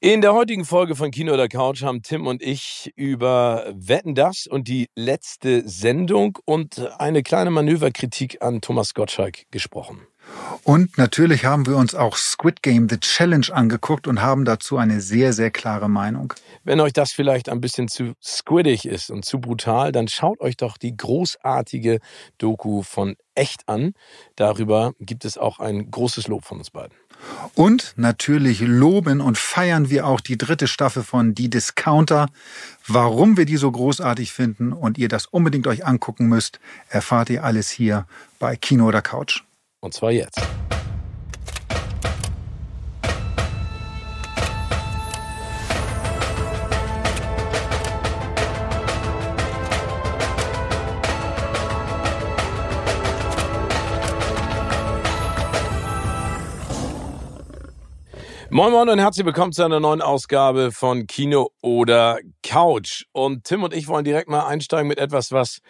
In der heutigen Folge von Kino oder Couch haben Tim und ich über Wetten das und die letzte Sendung und eine kleine Manöverkritik an Thomas Gottschalk gesprochen. Und natürlich haben wir uns auch Squid Game The Challenge angeguckt und haben dazu eine sehr, sehr klare Meinung. Wenn euch das vielleicht ein bisschen zu squiddig ist und zu brutal, dann schaut euch doch die großartige Doku von Echt an. Darüber gibt es auch ein großes Lob von uns beiden. Und natürlich loben und feiern wir auch die dritte Staffel von Die Discounter. Warum wir die so großartig finden und ihr das unbedingt euch angucken müsst, erfahrt ihr alles hier bei Kino oder Couch. Und zwar jetzt. Moin Moin und herzlich willkommen zu einer neuen Ausgabe von Kino oder Couch. Und Tim und ich wollen direkt mal einsteigen mit etwas, was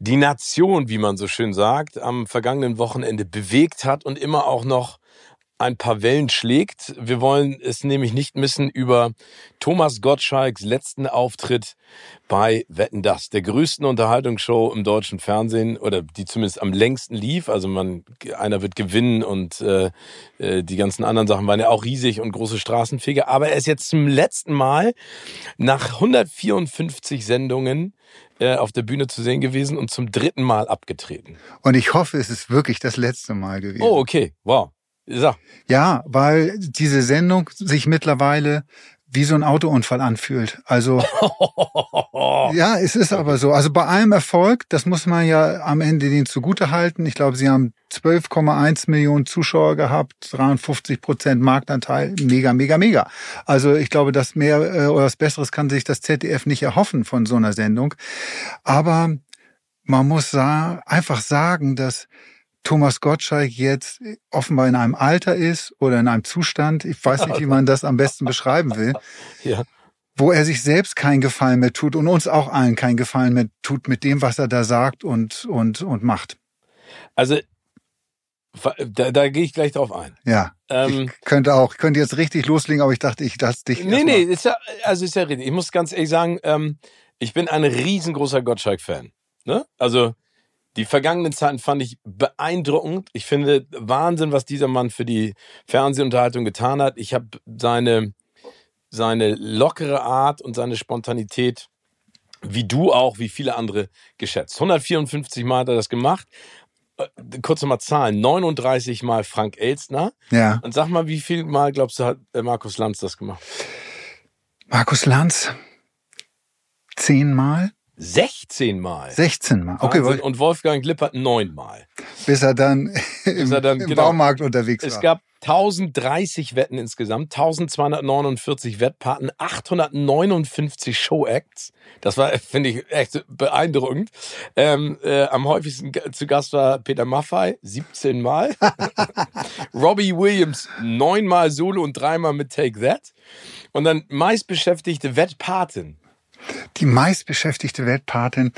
die Nation, wie man so schön sagt, am vergangenen Wochenende bewegt hat und immer auch noch ein paar Wellen schlägt. Wir wollen es nämlich nicht missen über Thomas Gottschalks letzten Auftritt bei Wetten das, der größten Unterhaltungsshow im deutschen Fernsehen oder die zumindest am längsten lief. Also man einer wird gewinnen und äh, äh, die ganzen anderen Sachen waren ja auch riesig und große Straßenfeger. Aber er ist jetzt zum letzten Mal nach 154 Sendungen äh, auf der Bühne zu sehen gewesen und zum dritten Mal abgetreten. Und ich hoffe, es ist wirklich das letzte Mal gewesen. Oh, okay. Wow. So. Ja, weil diese Sendung sich mittlerweile wie so ein Autounfall anfühlt. Also ja, es ist aber so. Also bei allem Erfolg, das muss man ja am Ende denen zugute halten. Ich glaube, sie haben 12,1 Millionen Zuschauer gehabt, 53 Prozent Marktanteil, mega, mega, mega. Also ich glaube, das mehr äh, oder was Besseres kann sich das ZDF nicht erhoffen von so einer Sendung. Aber man muss sa einfach sagen, dass Thomas Gottschalk jetzt offenbar in einem Alter ist oder in einem Zustand, ich weiß nicht, wie man das am besten beschreiben will, ja. wo er sich selbst keinen Gefallen mehr tut und uns auch allen keinen Gefallen mehr tut mit dem, was er da sagt und, und, und macht. Also, da, da gehe ich gleich drauf ein. Ja. Ähm, ich könnte auch, ich könnte jetzt richtig loslegen, aber ich dachte, ich lasse dich. Nee, nee, ist ja, also ist ja richtig. Ich muss ganz ehrlich sagen, ähm, ich bin ein riesengroßer Gottschalk-Fan. Ne? Also, die vergangenen Zeiten fand ich beeindruckend. Ich finde Wahnsinn, was dieser Mann für die Fernsehunterhaltung getan hat. Ich habe seine, seine lockere Art und seine Spontanität, wie du auch, wie viele andere, geschätzt. 154 Mal hat er das gemacht. Äh, kurz nochmal Zahlen. 39 Mal Frank Elstner. Ja. Und sag mal, wie viel Mal glaubst du, hat äh, Markus Lanz das gemacht? Markus Lanz? Zehnmal? 16 Mal. 16 Mal. Okay, Wahnsinn. und Wolfgang Lippert neun Mal. Bis er dann im, er dann, im genau, Baumarkt unterwegs war. Es gab 1030 Wetten insgesamt, 1249 Wettpaten, 859 Showacts. Das war, finde ich, echt beeindruckend. Ähm, äh, am häufigsten zu Gast war Peter Maffei, 17 Mal. Robbie Williams, neunmal Solo und dreimal mit Take That. Und dann meistbeschäftigte Wettpatin die meistbeschäftigte Weltpatin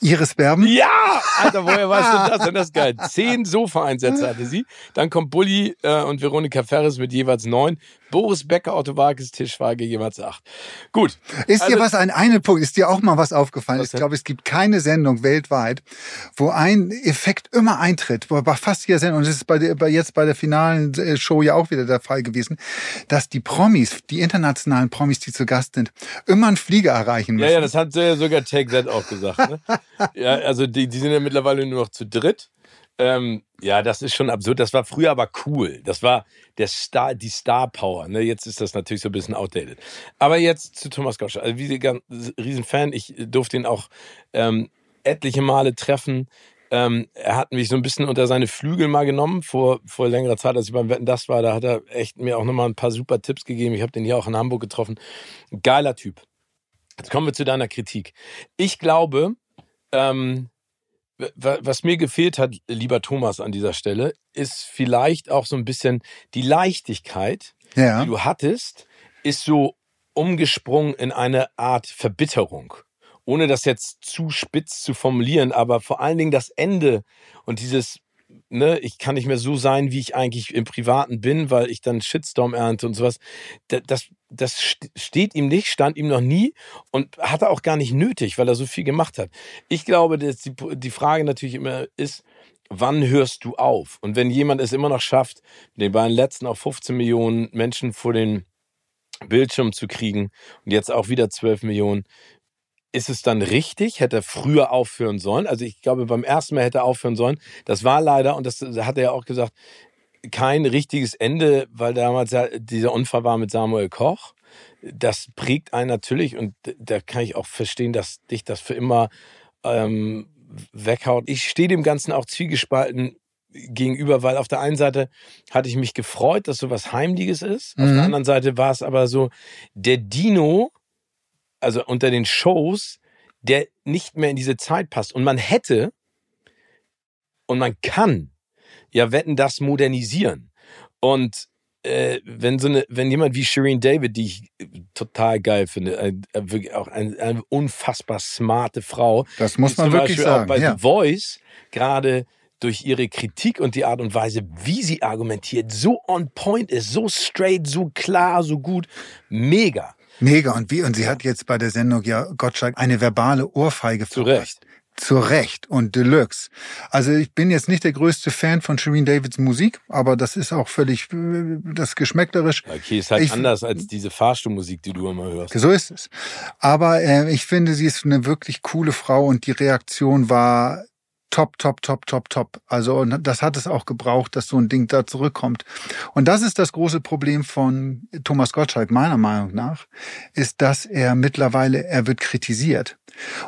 Iris Berben? Ja! Alter, woher weißt du das? Das ist geil. Zehn Sofa-Einsätze hatte sie. Dann kommt Bulli äh, und Veronika Ferres mit jeweils neun. Boris Becker, Otto Wages, Tischwaage jeweils acht. Gut. Ist also, dir was ein eine Punkt, ist dir auch mal was aufgefallen? Was ich glaube, es gibt keine Sendung weltweit, wo ein Effekt immer eintritt, bei fast jeder Sendung, und das ist bei, der, bei jetzt bei der finalen äh, Show ja auch wieder der Fall gewesen, dass die Promis, die internationalen Promis, die zu Gast sind, immer einen Flieger erreichen müssen. Ja, ja, das hat sogar Take That auch gesagt. Ne? ja, also die, die sind ja mittlerweile nur noch zu dritt. Ähm, ja, das ist schon absurd. Das war früher aber cool. Das war der Star, die Star Power. Ne? Jetzt ist das natürlich so ein bisschen outdated. Aber jetzt zu Thomas Gottschalk. Also wie ganz Riesenfan. Ich durfte ihn auch ähm, etliche Male treffen. Ähm, er hat mich so ein bisschen unter seine Flügel mal genommen vor, vor längerer Zeit, als ich beim Wetten das war. Da hat er echt mir auch nochmal ein paar super Tipps gegeben. Ich habe den hier auch in Hamburg getroffen. Geiler Typ. Jetzt kommen wir zu deiner Kritik. Ich glaube, ähm, was mir gefehlt hat, lieber Thomas, an dieser Stelle, ist vielleicht auch so ein bisschen die Leichtigkeit, ja. die du hattest, ist so umgesprungen in eine Art Verbitterung. Ohne das jetzt zu spitz zu formulieren, aber vor allen Dingen das Ende und dieses ne, ich kann nicht mehr so sein, wie ich eigentlich im Privaten bin, weil ich dann Shitstorm ernte und sowas. Das, das steht ihm nicht, stand ihm noch nie und hat er auch gar nicht nötig, weil er so viel gemacht hat. Ich glaube, dass die, die Frage natürlich immer ist, wann hörst du auf? Und wenn jemand es immer noch schafft, den beiden letzten auf 15 Millionen Menschen vor den Bildschirm zu kriegen und jetzt auch wieder 12 Millionen, ist es dann richtig? Hätte er früher aufhören sollen? Also ich glaube, beim ersten Mal hätte er aufhören sollen. Das war leider, und das hat er ja auch gesagt, kein richtiges Ende, weil damals ja dieser Unfall war mit Samuel Koch. Das prägt einen natürlich und da kann ich auch verstehen, dass dich das für immer ähm, weghaut. Ich stehe dem Ganzen auch zwiegespalten gegenüber, weil auf der einen Seite hatte ich mich gefreut, dass so was Heimliches ist. Mhm. Auf der mhm. anderen Seite war es aber so, der Dino also unter den Shows, der nicht mehr in diese Zeit passt. Und man hätte und man kann ja wetten das modernisieren. Und äh, wenn so eine, wenn jemand wie Shireen David, die ich total geil finde, äh, wirklich auch eine, eine, unfassbar smarte Frau, das muss man wirklich sagen. Auch bei ja. The Voice gerade durch ihre Kritik und die Art und Weise, wie sie argumentiert, so on point ist, so straight, so klar, so gut, mega. Mega. Und wie, und sie hat jetzt bei der Sendung ja Gottschalk eine verbale Ohrfeige Zu Recht. Zu Recht und Deluxe. Also ich bin jetzt nicht der größte Fan von Shireen Davids Musik, aber das ist auch völlig das geschmäcklerisch. Okay, ist halt ich, anders als diese Fahrstuhlmusik, die du immer hörst. So ist es. Aber äh, ich finde, sie ist eine wirklich coole Frau und die Reaktion war top, top, top, top, top. Also und das hat es auch gebraucht, dass so ein Ding da zurückkommt. Und das ist das große Problem von Thomas Gottschalk, meiner Meinung nach, ist, dass er mittlerweile, er wird kritisiert.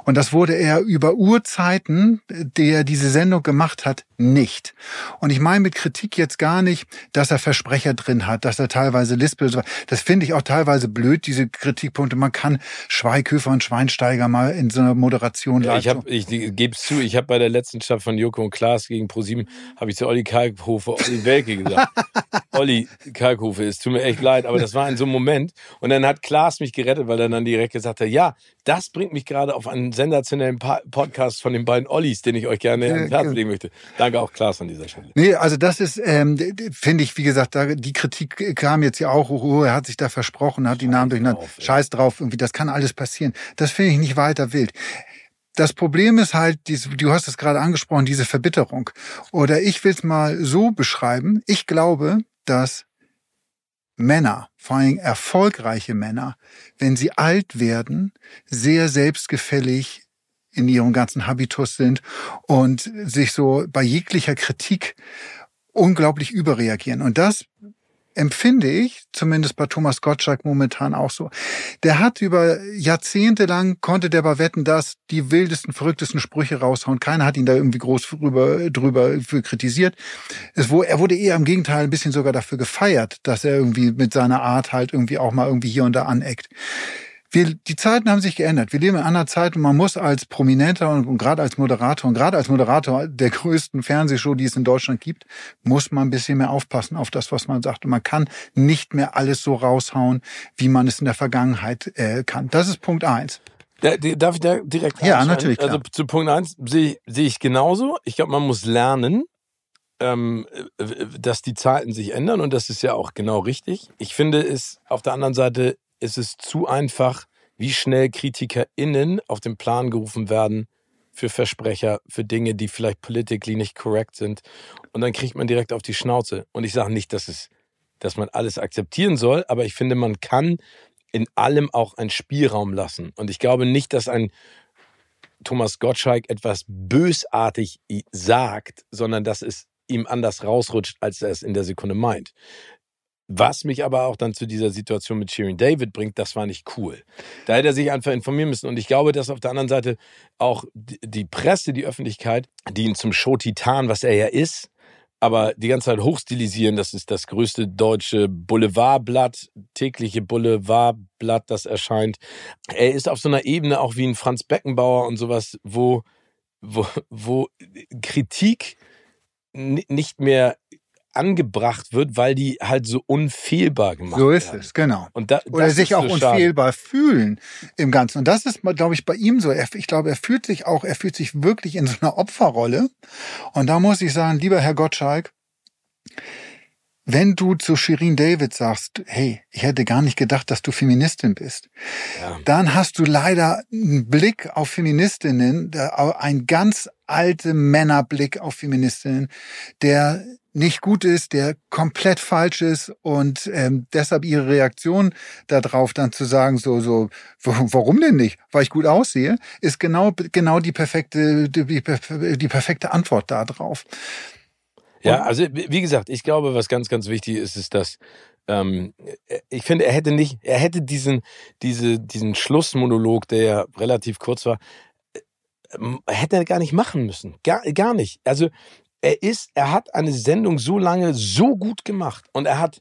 Und das wurde er über Urzeiten, der diese Sendung gemacht hat, nicht. Und ich meine mit Kritik jetzt gar nicht, dass er Versprecher drin hat, dass er teilweise lispelt. Das finde ich auch teilweise blöd, diese Kritikpunkte. Man kann Schweighöfer und Schweinsteiger mal in so einer Moderation ja, Ich, ich gebe es zu, ich habe bei der letzten Staffel von Joko und Klaas gegen ProSieben habe ich zu Olli Kalkhofe, Olli Welke gesagt. Olli Kalkhofe, es tut mir echt leid, aber das war in so einem Moment. Und dann hat Klaas mich gerettet, weil er dann direkt gesagt hat, ja, das bringt mich gerade auf einen sensationellen Podcast von den beiden Ollis, den ich euch gerne ans Herz legen möchte. Danke auch Klaas an dieser Stelle. Nee, also das ist, ähm, finde ich, wie gesagt, da, die Kritik kam jetzt ja auch, oh, er hat sich da versprochen, hat die Namen durcheinander. Drauf, Scheiß drauf, irgendwie, das kann alles passieren. Das finde ich nicht weiter wild. Das Problem ist halt, du hast es gerade angesprochen, diese Verbitterung. Oder ich will es mal so beschreiben. Ich glaube, dass Männer, vor allem erfolgreiche Männer, wenn sie alt werden, sehr selbstgefällig in ihrem ganzen Habitus sind und sich so bei jeglicher Kritik unglaublich überreagieren. Und das empfinde ich, zumindest bei Thomas Gottschalk momentan auch so. Der hat über Jahrzehnte lang, konnte der bei Wetten das die wildesten, verrücktesten Sprüche raushauen. Keiner hat ihn da irgendwie groß drüber, drüber für kritisiert. Es, wo, er wurde eher im Gegenteil ein bisschen sogar dafür gefeiert, dass er irgendwie mit seiner Art halt irgendwie auch mal irgendwie hier und da aneckt wir, die Zeiten haben sich geändert. Wir leben in einer Zeit und man muss als Prominenter und, und gerade als Moderator und gerade als Moderator der größten Fernsehshow, die es in Deutschland gibt, muss man ein bisschen mehr aufpassen auf das, was man sagt. Und man kann nicht mehr alles so raushauen, wie man es in der Vergangenheit äh, kann. Das ist Punkt eins. Darf ich da direkt Ja, natürlich. Also klar. Also zu Punkt eins sehe seh ich genauso. Ich glaube, man muss lernen, ähm, dass die Zeiten sich ändern und das ist ja auch genau richtig. Ich finde es auf der anderen Seite ist es zu einfach, wie schnell KritikerInnen auf den Plan gerufen werden für Versprecher, für Dinge, die vielleicht politically nicht korrekt sind. Und dann kriegt man direkt auf die Schnauze. Und ich sage nicht, dass es, dass man alles akzeptieren soll, aber ich finde, man kann in allem auch einen Spielraum lassen. Und ich glaube nicht, dass ein Thomas Gottschalk etwas bösartig sagt, sondern dass es ihm anders rausrutscht, als er es in der Sekunde meint. Was mich aber auch dann zu dieser Situation mit Shirin David bringt, das war nicht cool. Da hätte er sich einfach informieren müssen. Und ich glaube, dass auf der anderen Seite auch die Presse, die Öffentlichkeit, die ihn zum Show-Titan, was er ja ist, aber die ganze Zeit hochstilisieren, das ist das größte deutsche Boulevardblatt, tägliche Boulevardblatt, das erscheint. Er ist auf so einer Ebene auch wie ein Franz Beckenbauer und sowas, wo, wo, wo Kritik nicht mehr angebracht wird, weil die halt so unfehlbar gemacht So ist werden. es, genau. Und da, Oder sich auch so schade. unfehlbar fühlen im Ganzen. Und das ist, glaube ich, bei ihm so. Ich glaube, er fühlt sich auch, er fühlt sich wirklich in so einer Opferrolle. Und da muss ich sagen, lieber Herr Gottschalk, wenn du zu Shirin David sagst, hey, ich hätte gar nicht gedacht, dass du Feministin bist, Ja. dann hast du leider einen Blick auf Feministinnen, der- ein ganz alte Männerblick auf Feministinnen, der nicht gut ist, der komplett falsch ist und ähm, deshalb ihre Reaktion darauf dann zu sagen, so, so, warum denn nicht? Weil ich gut aussehe, ist genau, genau die perfekte, die, die perfekte Antwort darauf. Ja, also wie gesagt, ich glaube, was ganz, ganz wichtig ist, ist, dass ähm, ich finde, er hätte nicht, er hätte diesen, diese, diesen Schlussmonolog, der ja relativ kurz war, ähm, hätte er gar nicht machen müssen. Gar, gar nicht. Also er ist, er hat eine Sendung so lange so gut gemacht und er hat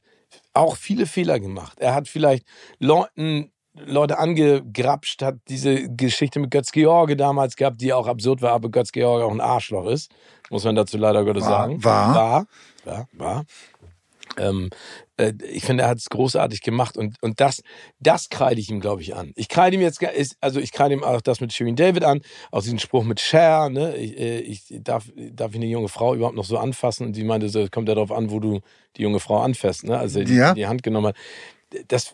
auch viele Fehler gemacht. Er hat vielleicht Leuten Leute angegrapscht, hat diese Geschichte mit Götz George damals gehabt, die auch absurd war, aber Götz George auch ein Arschloch ist, muss man dazu leider Gottes War- sagen. war. War. Ja, war. Ähm, äh, ich finde, er hat es großartig gemacht und, und das, das kreide ich ihm, glaube ich, an. Ich kreide ihm jetzt, also ich kreide ihm auch das mit Shirin David an, auch diesen Spruch mit Cher, ne? Ich, äh, ich darf, darf ich eine junge Frau überhaupt noch so anfassen? Und sie meinte, so, es kommt ja darauf an, wo du die junge Frau anfasst, ne? Also die, Ja. die Hand genommen hat. Das,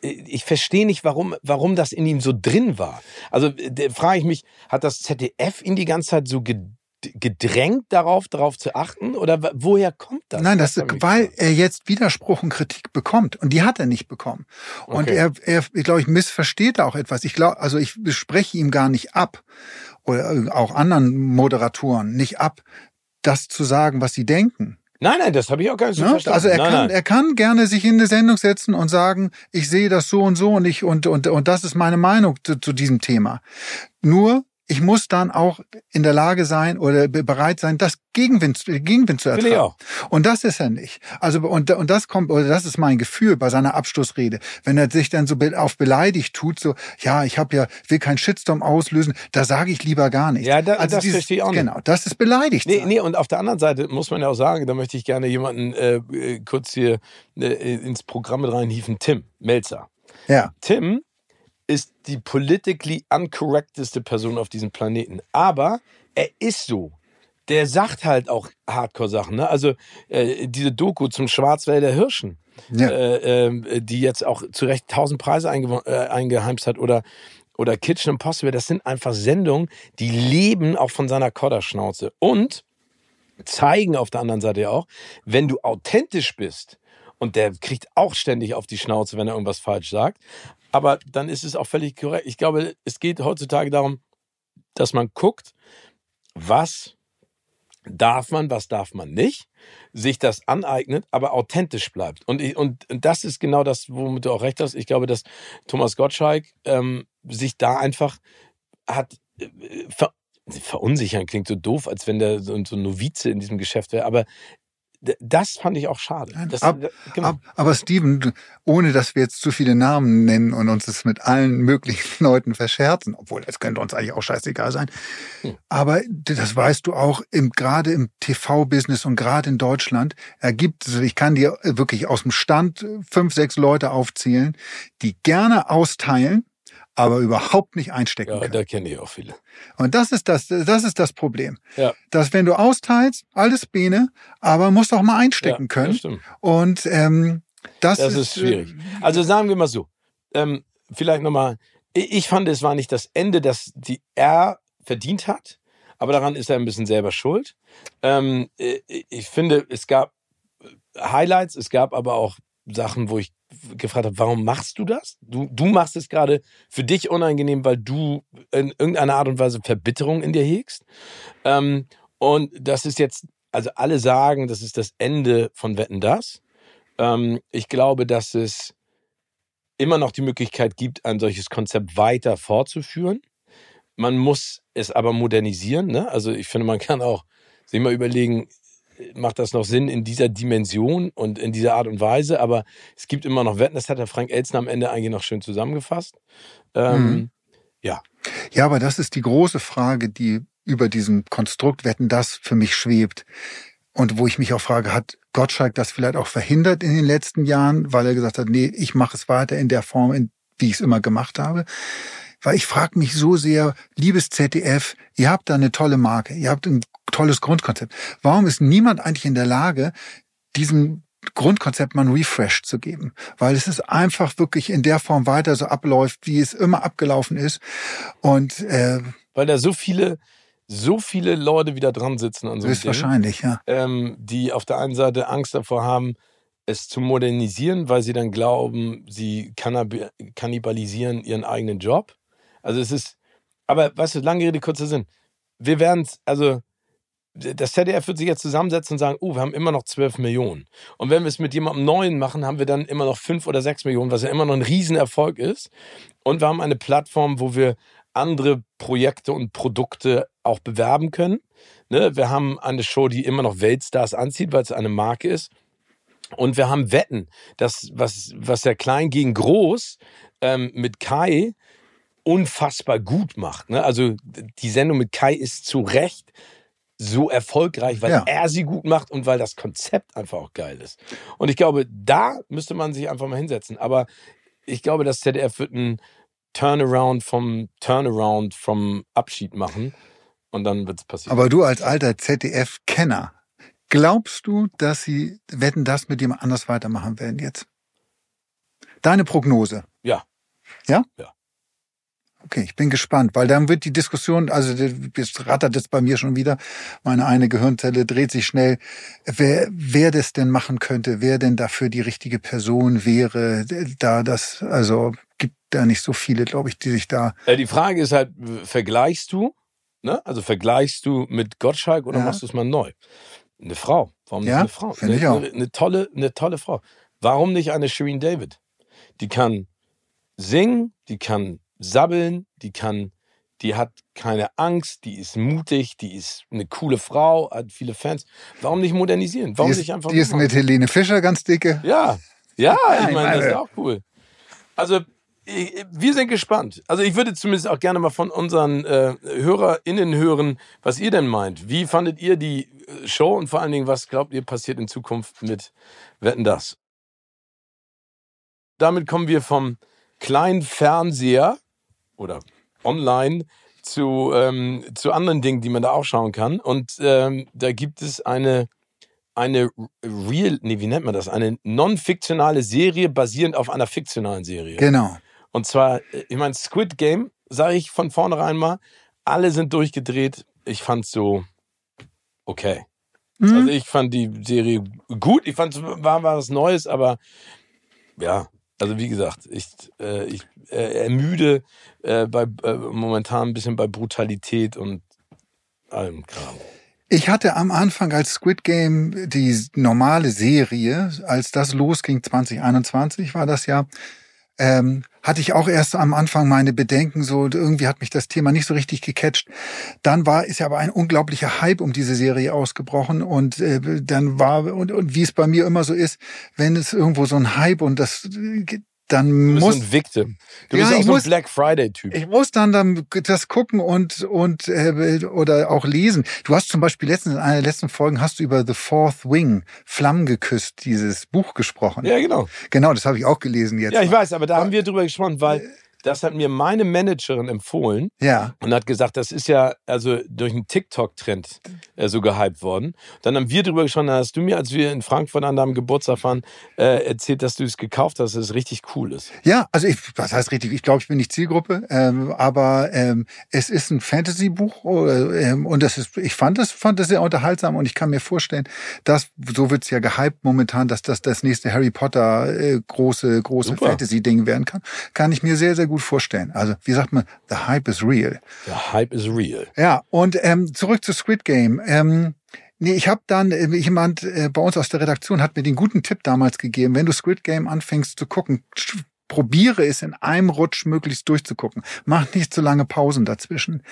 ich verstehe nicht, warum, warum das in ihm so drin war. Also da frage ich mich, hat das ZDF ihn die ganze Zeit so ge- gedrängt darauf, darauf zu achten? Oder woher kommt das? Nein, das, mich weil er jetzt Widerspruch und Kritik bekommt. Und die hat er nicht bekommen. Und Okay. er, er glaube ich, missversteht da auch etwas. Ich glaube, also ich spreche ihm gar nicht ab. Oder auch anderen Moderatoren nicht ab, das zu sagen, was sie denken. Nein, nein, das habe ich auch gar nicht so Ne? verstanden. Also er nein, kann, nein. er kann gerne sich in eine Sendung setzen und sagen, ich sehe das so und so und ich und und und das ist meine Meinung zu, zu diesem Thema. Nur ich muss dann auch in der Lage sein oder be- bereit sein, das Gegenwind, Gegenwind zu ertragen. Und das ist er nicht. Also und, und das kommt, oder das ist mein Gefühl bei seiner Abschlussrede, wenn er sich dann so auf beleidigt tut, so ja, ich habe ja will keinen Shitstorm auslösen, da sage ich lieber gar nichts. Ja, da- das verstehe ich auch nicht. Genau, das ist beleidigt. Nee, sein. nee, und auf der anderen Seite muss man ja auch sagen, da möchte ich gerne jemanden äh, äh, kurz hier äh, ins Programm mit reinhieven, Tim Melzer. Ja, Tim ist die politically uncorrecteste Person auf diesem Planeten. Aber er ist so. Der sagt halt auch Hardcore-Sachen. Ne? Also äh, diese Doku zum Schwarzwälder Hirschen, ja. äh, äh, die jetzt auch zu Recht tausend Preise eingewo- äh, eingeheimst hat oder oder Kitchen Impossible, das sind einfach Sendungen, die leben auch von seiner Kodderschnauze und zeigen auf der anderen Seite ja auch, wenn du authentisch bist und der kriegt auch ständig auf die Schnauze, wenn er irgendwas falsch sagt, aber dann ist es auch völlig korrekt. Ich glaube, es geht heutzutage darum, dass man guckt, was darf man, was darf man nicht, sich das aneignet, aber authentisch bleibt. Und, ich- und, und das ist genau das, womit du auch recht hast. Ich glaube, dass Thomas Gottschalk ähm, sich da einfach hat äh, ver verunsichern klingt so doof, als wenn der so, ein Novize in diesem Geschäft wäre, aber das fand ich auch schade. Das, ab- genau. Ab, aber Steven, ohne dass wir jetzt zu viele Namen nennen und uns das mit allen möglichen Leuten verscherzen, obwohl es könnte uns eigentlich auch scheißegal sein. Hm. Aber das weißt du auch im, gerade im TV-Business und gerade in Deutschland ergibt es, ich kann dir wirklich aus dem Stand fünf, sechs Leute aufzählen, die gerne austeilen, aber überhaupt nicht einstecken ja, können. da kenne ich auch viele. Und das ist das, das ist das Problem. Ja. Dass wenn du austeilst, alles Bene, aber musst auch mal einstecken ja, können. Das stimmt. Und ähm, das, Das ist schwierig. Also sagen wir mal so, ähm, vielleicht nochmal, ich, fand, es war nicht das Ende, das die er verdient hat, aber daran ist er ein bisschen selber schuld. Ähm, äh, ich finde, es gab Highlights, es gab aber auch Sachen, wo ich gefragt habe, warum machst du das? Du, du machst es gerade für dich unangenehm, weil du in irgendeiner Art und Weise Verbitterung in dir hegst. Ähm, und das ist jetzt, also alle sagen, das ist das Ende von Wetten das. Ähm, ich glaube, dass es immer noch die Möglichkeit gibt, ein solches Konzept weiter fortzuführen. Man muss es aber modernisieren. Ne? Also ich finde, man kann auch sich mal überlegen, macht das noch Sinn in dieser Dimension und in dieser Art und Weise? Aber es gibt immer noch Wetten, das hat der Frank Elzner am Ende eigentlich noch schön zusammengefasst. Ähm, Mhm. Ja, Ja, aber das ist die große Frage, die über diesem Konstrukt Wetten das für mich schwebt. Und wo ich mich auch frage, hat Gottschalk das vielleicht auch verhindert in den letzten Jahren, weil er gesagt hat, nee, ich mache es weiter in der Form, in, wie ich es immer gemacht habe. Weil ich frage mich so sehr, liebes ZDF, ihr habt da eine tolle Marke, ihr habt ein tolles Grundkonzept. Warum ist niemand eigentlich in der Lage, diesem Grundkonzept mal ein Refresh zu geben? Weil es ist einfach wirklich in der Form weiter so abläuft, wie es immer abgelaufen ist. Und äh, weil da so viele so viele Leute wieder dran sitzen an so einem Ding, wahrscheinlich, ja. Ähm, die auf der einen Seite Angst davor haben, es zu modernisieren, weil sie dann glauben, sie kannibalisieren ihren eigenen Job. Also es ist, aber weißt du, lange Rede, kurzer Sinn. Wir werden es, also das ZDF wird sich jetzt zusammensetzen und sagen, oh, wir haben immer noch 12 Millionen. Und wenn wir es mit jemandem Neuen machen, haben wir dann immer noch 5 oder 6 Millionen, was ja immer noch ein Riesenerfolg ist. Und wir haben eine Plattform, wo wir andere Projekte und Produkte auch bewerben können. Ne? Wir haben eine Show, die immer noch Weltstars anzieht, weil es eine Marke ist. Und wir haben Wetten, das, was, was der Klein gegen Groß ähm, mit Kai unfassbar gut macht. Ne? Also die Sendung mit Kai ist zu Recht so erfolgreich, weil ja. er sie gut macht und weil das Konzept einfach auch geil ist. Und ich glaube, da müsste man sich einfach mal hinsetzen. Aber ich glaube, das ZDF wird ein Turnaround vom Turnaround vom Abschied machen und dann wird es passieren. Aber du als alter ZDF-Kenner, glaubst du, dass sie wetten das mit jemand anders weitermachen werden jetzt? Deine Prognose? Ja. Ja? Ja. Okay, ich bin gespannt, weil dann wird die Diskussion, also das rattert es bei mir schon wieder, meine eine Gehirnzelle dreht sich schnell, wer, wer das denn machen könnte, wer denn dafür die richtige Person wäre, da das, also gibt da nicht so viele, glaube ich, die sich da. Die Frage ist halt, vergleichst du, ne? Also vergleichst du mit Gottschalk oder ja. machst du es mal neu? Eine Frau. Warum nicht ja, eine Frau? Eine, ich auch. Eine, eine, tolle, eine tolle Frau. Warum nicht eine Shireen David? Die kann singen, die kann sabbeln, die kann, die hat keine Angst, die ist mutig, die ist eine coole Frau, hat viele Fans. Warum nicht modernisieren? Warum die ist, nicht einfach. Die ist mit Helene Fischer ganz dicke. Ja, ja, ich meine, das ist auch cool. Also wir sind gespannt. Also ich würde zumindest auch gerne mal von unseren äh, HörerInnen hören, was ihr denn meint. Wie fandet ihr die äh, Show und vor allen Dingen, was glaubt ihr passiert in Zukunft mit Wetten das? Damit kommen wir vom kleinen Fernseher oder online zu, ähm, zu anderen Dingen, die man da auch schauen kann. Und ähm, da gibt es eine, eine real, nee, wie nennt man das? Eine non-fiktionale Serie basierend auf einer fiktionalen Serie. Genau. Und zwar, ich meine, Squid Game, sage ich von vornherein mal, alle sind durchgedreht. Ich fand's so okay. Mhm. Also ich fand die Serie gut. Ich fand es war, war was Neues, aber ja, also wie gesagt, ich, äh, ich äh, ermüde äh, bei, äh, momentan ein bisschen bei Brutalität und allem Kram. Ich hatte am Anfang als Squid Game die normale Serie, als das losging 2021 war das ja, ähm, hatte ich auch erst am Anfang meine Bedenken, so irgendwie hat mich das Thema nicht so richtig gecatcht. Dann war ist ja aber ein unglaublicher Hype um diese Serie ausgebrochen und äh, dann war und, und wie es bei mir immer so ist, wenn es irgendwo so ein Hype und das dann du bist muss ein Victim. Du ja, bist auch so ein Black Friday Typ. Ich muss dann, dann das gucken und und äh, oder auch lesen. Du hast zum Beispiel letztens in einer der letzten Folgen hast du über The Fourth Wing Flammen geküsst dieses Buch gesprochen. Ja genau. Genau, das habe ich auch gelesen jetzt. Ja, ich weiß, aber da haben wir drüber gesprochen, weil äh, das hat mir meine Managerin empfohlen. Ja. Und hat gesagt, das ist ja also durch einen TikTok-Trend äh, so gehypt worden. Dann haben wir drüber gesprochen, hast du mir, als wir in Frankfurt an deinem Geburtstag waren, äh, erzählt, dass du es gekauft hast, dass es richtig cool ist. Ja, also ich, was heißt richtig? Ich glaube, ich bin nicht Zielgruppe, ähm, aber ähm, es ist ein Fantasy-Buch äh, ähm, und das ist, ich fand das, fand das sehr unterhaltsam und ich kann mir vorstellen, dass so wird's ja gehypt momentan, dass das das nächste Harry Potter äh, große große Fantasy-Ding werden kann. Kann ich mir sehr sehr gut vorstellen. Also, wie sagt man, the hype is real. The hype is real. Ja, und ähm, zurück zu Squid Game. Ähm, Nee, ich habe dann, äh, jemand äh, bei uns aus der Redaktion hat mir den guten Tipp damals gegeben, wenn du Squid Game anfängst zu gucken, probiere es in einem Rutsch möglichst durchzugucken. Mach nicht zu lange Pausen dazwischen.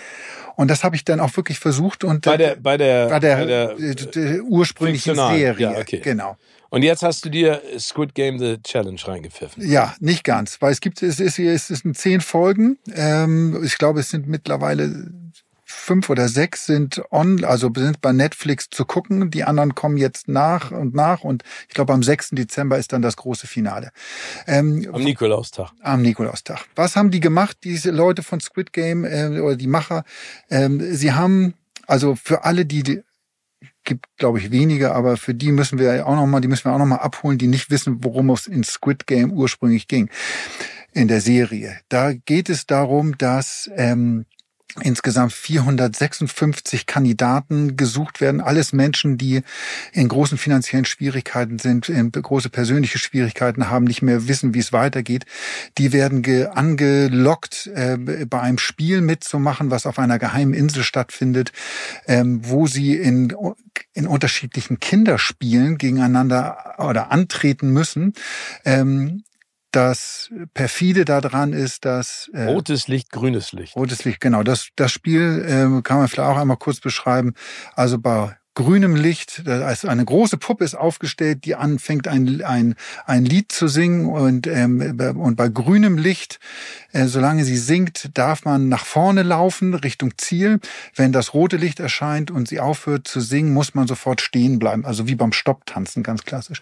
Und das habe ich dann auch wirklich versucht und bei der bei der, bei der, bei der, äh, der ursprünglichen Serie. Ja, okay. Genau. Und jetzt hast du dir Squid Game The Challenge reingepfiffen. Ja, nicht ganz, weil es gibt, es ist, es sind zehn Folgen. Ähm, ich glaube, es sind mittlerweile fünf oder sechs sind on, also sind bei Netflix zu gucken. Die anderen kommen jetzt nach und nach und ich glaube am 6. Dezember ist dann das große Finale. Ähm, am Nikolaustag. Am Nikolaustag. Was haben die gemacht, diese Leute von Squid Game äh, oder die Macher? Ähm, sie haben also für alle, die gibt, glaube ich, wenige, aber für die müssen wir auch noch mal, die müssen wir auch noch mal abholen, die nicht wissen, worum es in Squid Game ursprünglich ging in der Serie. Da geht es darum, dass ähm, insgesamt 456 Kandidaten gesucht werden. Alles Menschen, die in großen finanziellen Schwierigkeiten sind, große persönliche Schwierigkeiten haben, nicht mehr wissen, wie es weitergeht. Die werden angelockt, äh, bei einem Spiel mitzumachen, was auf einer geheimen Insel stattfindet, ähm, wo sie in, in unterschiedlichen Kinderspielen gegeneinander oder antreten müssen. Ähm, das perfide daran ist, dass äh, rotes Licht, grünes Licht. Rotes Licht, genau. Das das Spiel äh, kann man vielleicht auch einmal kurz beschreiben. Also bei grünem Licht. Da ist eine große Puppe ist aufgestellt, die anfängt ein, ein, ein Lied zu singen und, ähm, und bei grünem Licht, äh, solange sie singt, darf man nach vorne laufen Richtung Ziel. Wenn das rote Licht erscheint und sie aufhört zu singen, muss man sofort stehen bleiben. Also wie beim Stopptanzen, ganz klassisch.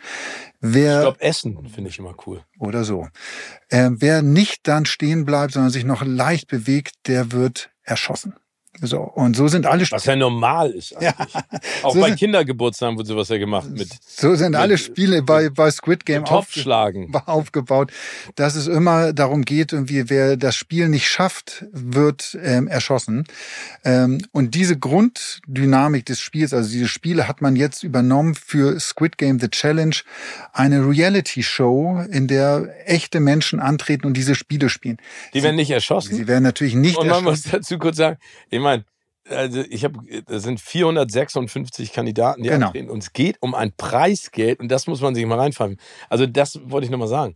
Wer, Stopp essen finde ich immer cool. Oder so. Äh, wer nicht dann stehen bleibt, sondern sich noch leicht bewegt, der wird erschossen. So, und so sind alle Was ja normal ist eigentlich. Ja. Auch so bei sind, Kindergeburtstagen wurde sowas ja gemacht mit. So sind mit, alle Spiele bei, bei Squid Game aufge aufgebaut, dass es immer darum geht, irgendwie, wer das Spiel nicht schafft, wird ähm, erschossen. Ähm, und diese Grunddynamik des Spiels, also diese Spiele hat man jetzt übernommen für Squid Game The Challenge, eine Reality-Show, in der echte Menschen antreten und diese Spiele spielen. Die werden nicht erschossen. Sie werden natürlich nicht und man erschossen. muss dazu kurz sagen, ich meine, also ich habe, das sind 456 Kandidaten, die genau. antreten. Und es geht um ein Preisgeld und das muss man sich mal reinfallen. Also das wollte ich nochmal sagen.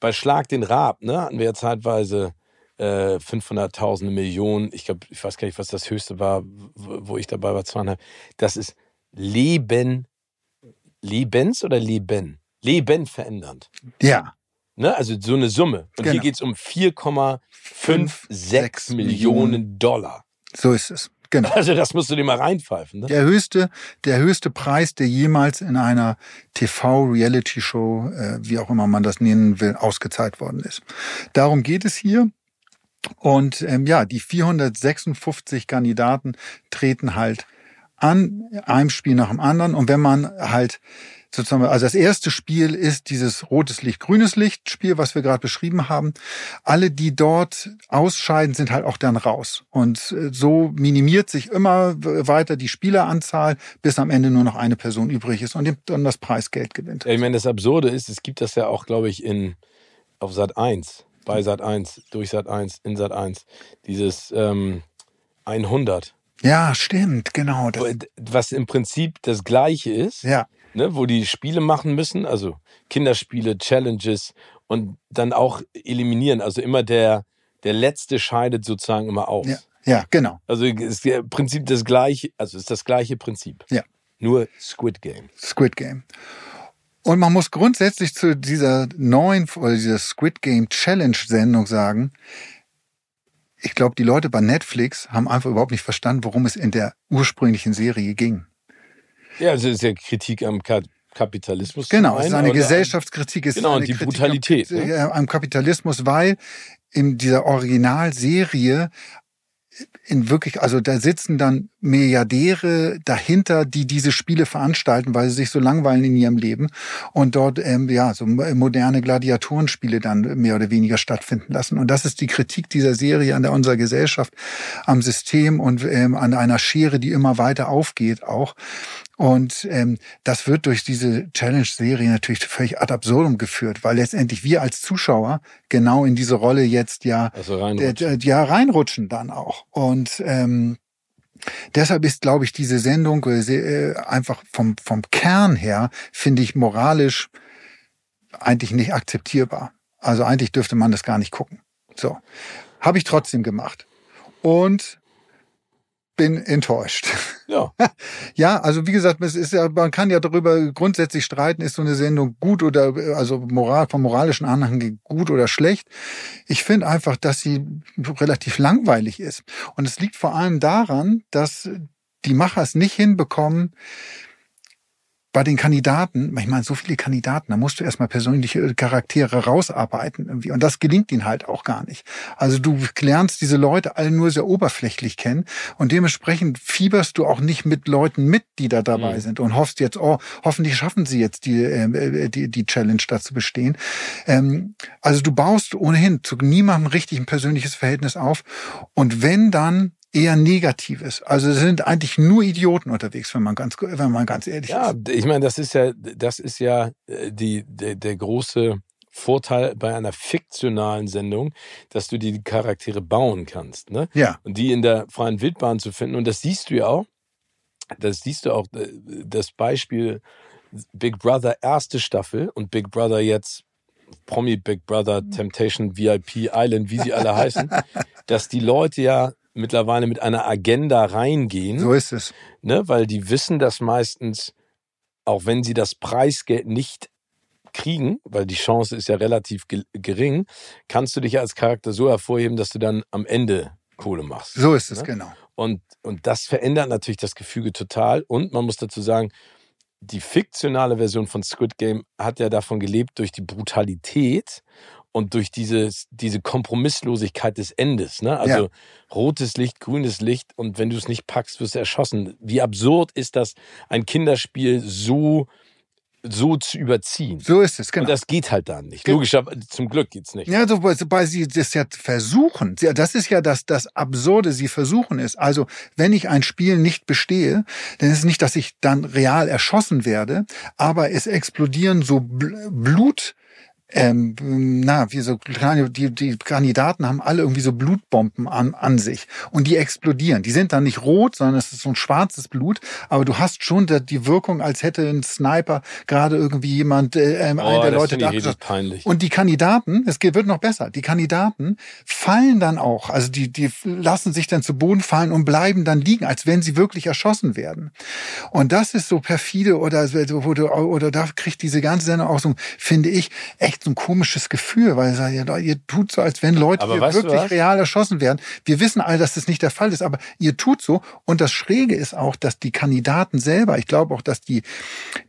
Bei Schlag den Raab, ne, hatten wir ja zeitweise äh, 500.000 Millionen. Ich glaube, ich weiß gar nicht, was das höchste war, wo ich dabei war, zweieinhalb. Das ist Leben, Lebens oder Leben? Leben verändernd. Ja. Ne? Also so eine Summe. Und genau. hier geht es um 4,56 Millionen Dollar. So ist es. Genau. Also das musst du dir mal reinpfeifen. Ne? Der höchste, der höchste Preis, der jemals in einer TV-Reality-Show, äh, wie auch immer man das nennen will, ausgezahlt worden ist. Darum geht es hier. Und ähm, ja, die 456 Kandidaten treten halt an, einem Spiel nach dem anderen. Und wenn man halt sozusagen, also das erste Spiel ist dieses rotes Licht, grünes Licht Spiel, was wir gerade beschrieben haben. Alle, die dort ausscheiden, sind halt auch dann raus. Und äh, so minimiert sich immer weiter die Spieleranzahl, bis am Ende nur noch eine Person übrig ist und dann das Preisgeld gewinnt. Ja, ich meine, das Absurde ist, es gibt das ja auch, glaube ich, in, auf Sat 1, bei Sat 1, durch Sat 1, in Sat 1, dieses ähm, 100. Ja, stimmt, genau. Was im Prinzip das Gleiche ist. Ja ne, wo die Spiele machen müssen, also Kinderspiele, Challenges und dann auch eliminieren. Also immer der, der Letzte scheidet sozusagen immer aus. Ja, ja genau. Also ist im Prinzip das gleiche, also ist das gleiche Prinzip. Ja. Nur Squid Game. Squid Game. Und man muss grundsätzlich zu dieser neuen, oder dieser Squid Game Challenge Sendung sagen, ich glaube, die Leute bei Netflix haben einfach überhaupt nicht verstanden, worum es in der ursprünglichen Serie ging. Ja, es ist ja Kritik am Kapitalismus. Genau, es ist eine Gesellschaftskritik. Es genau, ist eine und die Kritik Brutalität. Am, ne? am Kapitalismus, weil in dieser Originalserie in wirklich, also da sitzen dann Milliardäre dahinter, die diese Spiele veranstalten, weil sie sich so langweilen in ihrem Leben und dort ähm, ja so moderne Gladiatorenspiele dann mehr oder weniger stattfinden lassen. Und das ist die Kritik dieser Serie an der unserer Gesellschaft, am System und ähm, an einer Schere, die immer weiter aufgeht auch. Und ähm, das wird durch diese Challenge-Serie natürlich völlig ad absurdum geführt, weil letztendlich wir als Zuschauer genau in diese Rolle jetzt ja, also reinrutschen. ja reinrutschen dann auch. Und ähm, deshalb ist, glaube ich, diese Sendung äh, einfach vom, vom Kern her, finde ich, moralisch eigentlich nicht akzeptierbar. Also eigentlich dürfte man das gar nicht gucken. So. Habe ich trotzdem gemacht. Und bin enttäuscht. Ja. ja, also wie gesagt, es ist ja, man kann ja darüber grundsätzlich streiten, ist so eine Sendung gut oder also moral vom moralischen Anhang gut oder schlecht. Ich finde einfach, dass sie relativ langweilig ist. Und es liegt vor allem daran, dass die Macher es nicht hinbekommen, bei den Kandidaten, ich meine, so viele Kandidaten, da musst du erstmal persönliche Charaktere rausarbeiten irgendwie. Und das gelingt ihnen halt auch gar nicht. Also du lernst diese Leute alle nur sehr oberflächlich kennen und dementsprechend fieberst du auch nicht mit Leuten mit, die da dabei mhm. sind und hoffst jetzt, oh, hoffentlich schaffen sie jetzt die, äh, die, die Challenge da zu bestehen. Ähm, also du baust ohnehin zu niemandem richtig ein persönliches Verhältnis auf. Und wenn dann eher Negatives. Also es sind eigentlich nur Idioten unterwegs, wenn man ganz, wenn man ganz ehrlich ja, ist. Ja, ich meine, das ist ja, das ist ja äh, die, der, der große Vorteil bei einer fiktionalen Sendung, dass du die Charaktere bauen kannst, ne? Ja. Und die in der freien Wildbahn zu finden. Und das siehst du ja auch. Das siehst du auch, äh, das Beispiel Big Brother erste Staffel und Big Brother jetzt Promi Big Brother, Temptation VIP Island, wie sie alle heißen, dass die Leute ja mittlerweile mit einer Agenda reingehen. So ist es. Ne, weil die wissen das meistens, auch wenn sie das Preisgeld nicht kriegen, weil die Chance ist ja relativ gering, kannst du dich als Charakter so hervorheben, dass du dann am Ende Kohle machst. So ist es, ne? genau. Und, und das verändert natürlich das Gefüge total. Und man muss dazu sagen, die fiktionale Version von Squid Game hat ja davon gelebt durch die Brutalität und durch dieses, diese Kompromisslosigkeit des Endes. Ne? Also ja. rotes Licht, grünes Licht und wenn du es nicht packst, wirst du erschossen. Wie absurd ist das, ein Kinderspiel so so zu überziehen. So ist es, genau. Und das geht halt dann nicht. Logischerweise, zum Glück geht's nicht. Ja, so, weil sie das ja versuchen. Das ist ja das, das Absurde. Sie versuchen es. Also, wenn ich ein Spiel nicht bestehe, dann ist es nicht, dass ich dann real erschossen werde, aber es explodieren so Blut, ähm, na, wie so kleine, die, die Kandidaten haben alle irgendwie so Blutbomben an, an sich und die explodieren. Die sind dann nicht rot, sondern es ist so ein schwarzes Blut, aber du hast schon die Wirkung, als hätte ein Sniper gerade irgendwie jemand, äh, ähm, oh, der Leute da. Und die Kandidaten, es wird noch besser, die Kandidaten fallen dann auch, also die, die lassen sich dann zu Boden fallen und bleiben dann liegen, als wenn sie wirklich erschossen werden. Und das ist so perfide oder, oder, oder da kriegt diese ganze Sendung auch so, finde ich, echt echt so ein komisches Gefühl, weil ihr, ihr tut so, als wenn Leute hier wirklich real erschossen werden. Wir wissen alle, dass das nicht der Fall ist, aber ihr tut so. Und das Schräge ist auch, dass die Kandidaten selber, ich glaube auch, dass die,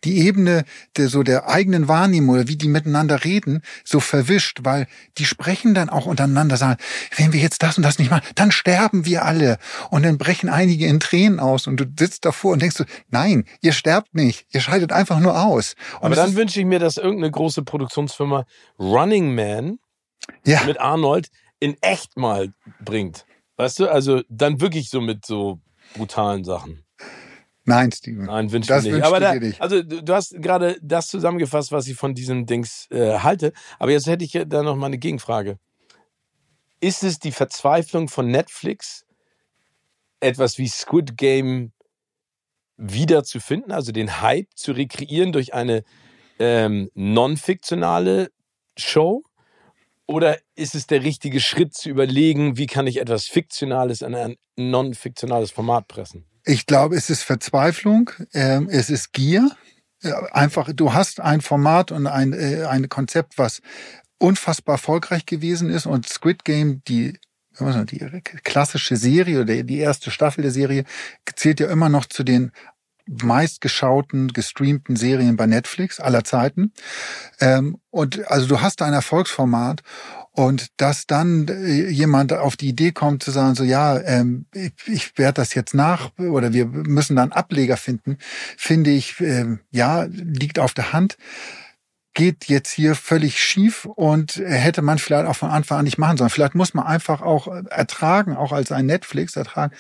die Ebene der, so der eigenen Wahrnehmung oder wie die miteinander reden, so verwischt, weil die sprechen dann auch untereinander, sagen, wenn wir jetzt das und das nicht machen, dann sterben wir alle. Und dann brechen einige in Tränen aus und du sitzt davor und denkst so, nein, ihr sterbt nicht, ihr scheidet einfach nur aus. Und aber dann wünsche ich mir, dass irgendeine große Produktionsfirma Running Man ja. mit Arnold in echt mal bringt. Weißt du, also dann wirklich so mit so brutalen Sachen. Nein, Steven. Nein, wünsche ich nicht. Aber da, also du hast gerade das zusammengefasst, was ich von diesem Dings äh, halte. Aber jetzt hätte ich da noch mal eine Gegenfrage. Ist es die Verzweiflung von Netflix, etwas wie Squid Game wieder zu finden, also den Hype zu rekreieren durch eine ähm, non-fiktionale Show? Oder ist es der richtige Schritt zu überlegen, wie kann ich etwas Fiktionales in ein non-fiktionales Format pressen? Ich glaube, es ist Verzweiflung, ähm, es ist Gier. Einfach, du hast ein Format und ein, äh, ein Konzept, was unfassbar erfolgreich gewesen ist und Squid Game, die die klassische Serie oder die erste Staffel der Serie zählt ja immer noch zu den meistgeschauten, gestreamten Serien bei Netflix aller Zeiten. Ähm, und also du hast ein Erfolgsformat und dass dann äh, jemand auf die Idee kommt zu sagen, so ja, ähm, ich, ich werde das jetzt nach oder wir müssen dann Ableger finden, finde ich, ähm, ja, liegt auf der Hand geht jetzt hier völlig schief und hätte man vielleicht auch von Anfang an nicht machen sollen. Vielleicht muss man einfach auch ertragen, auch als ein Netflix ertragen,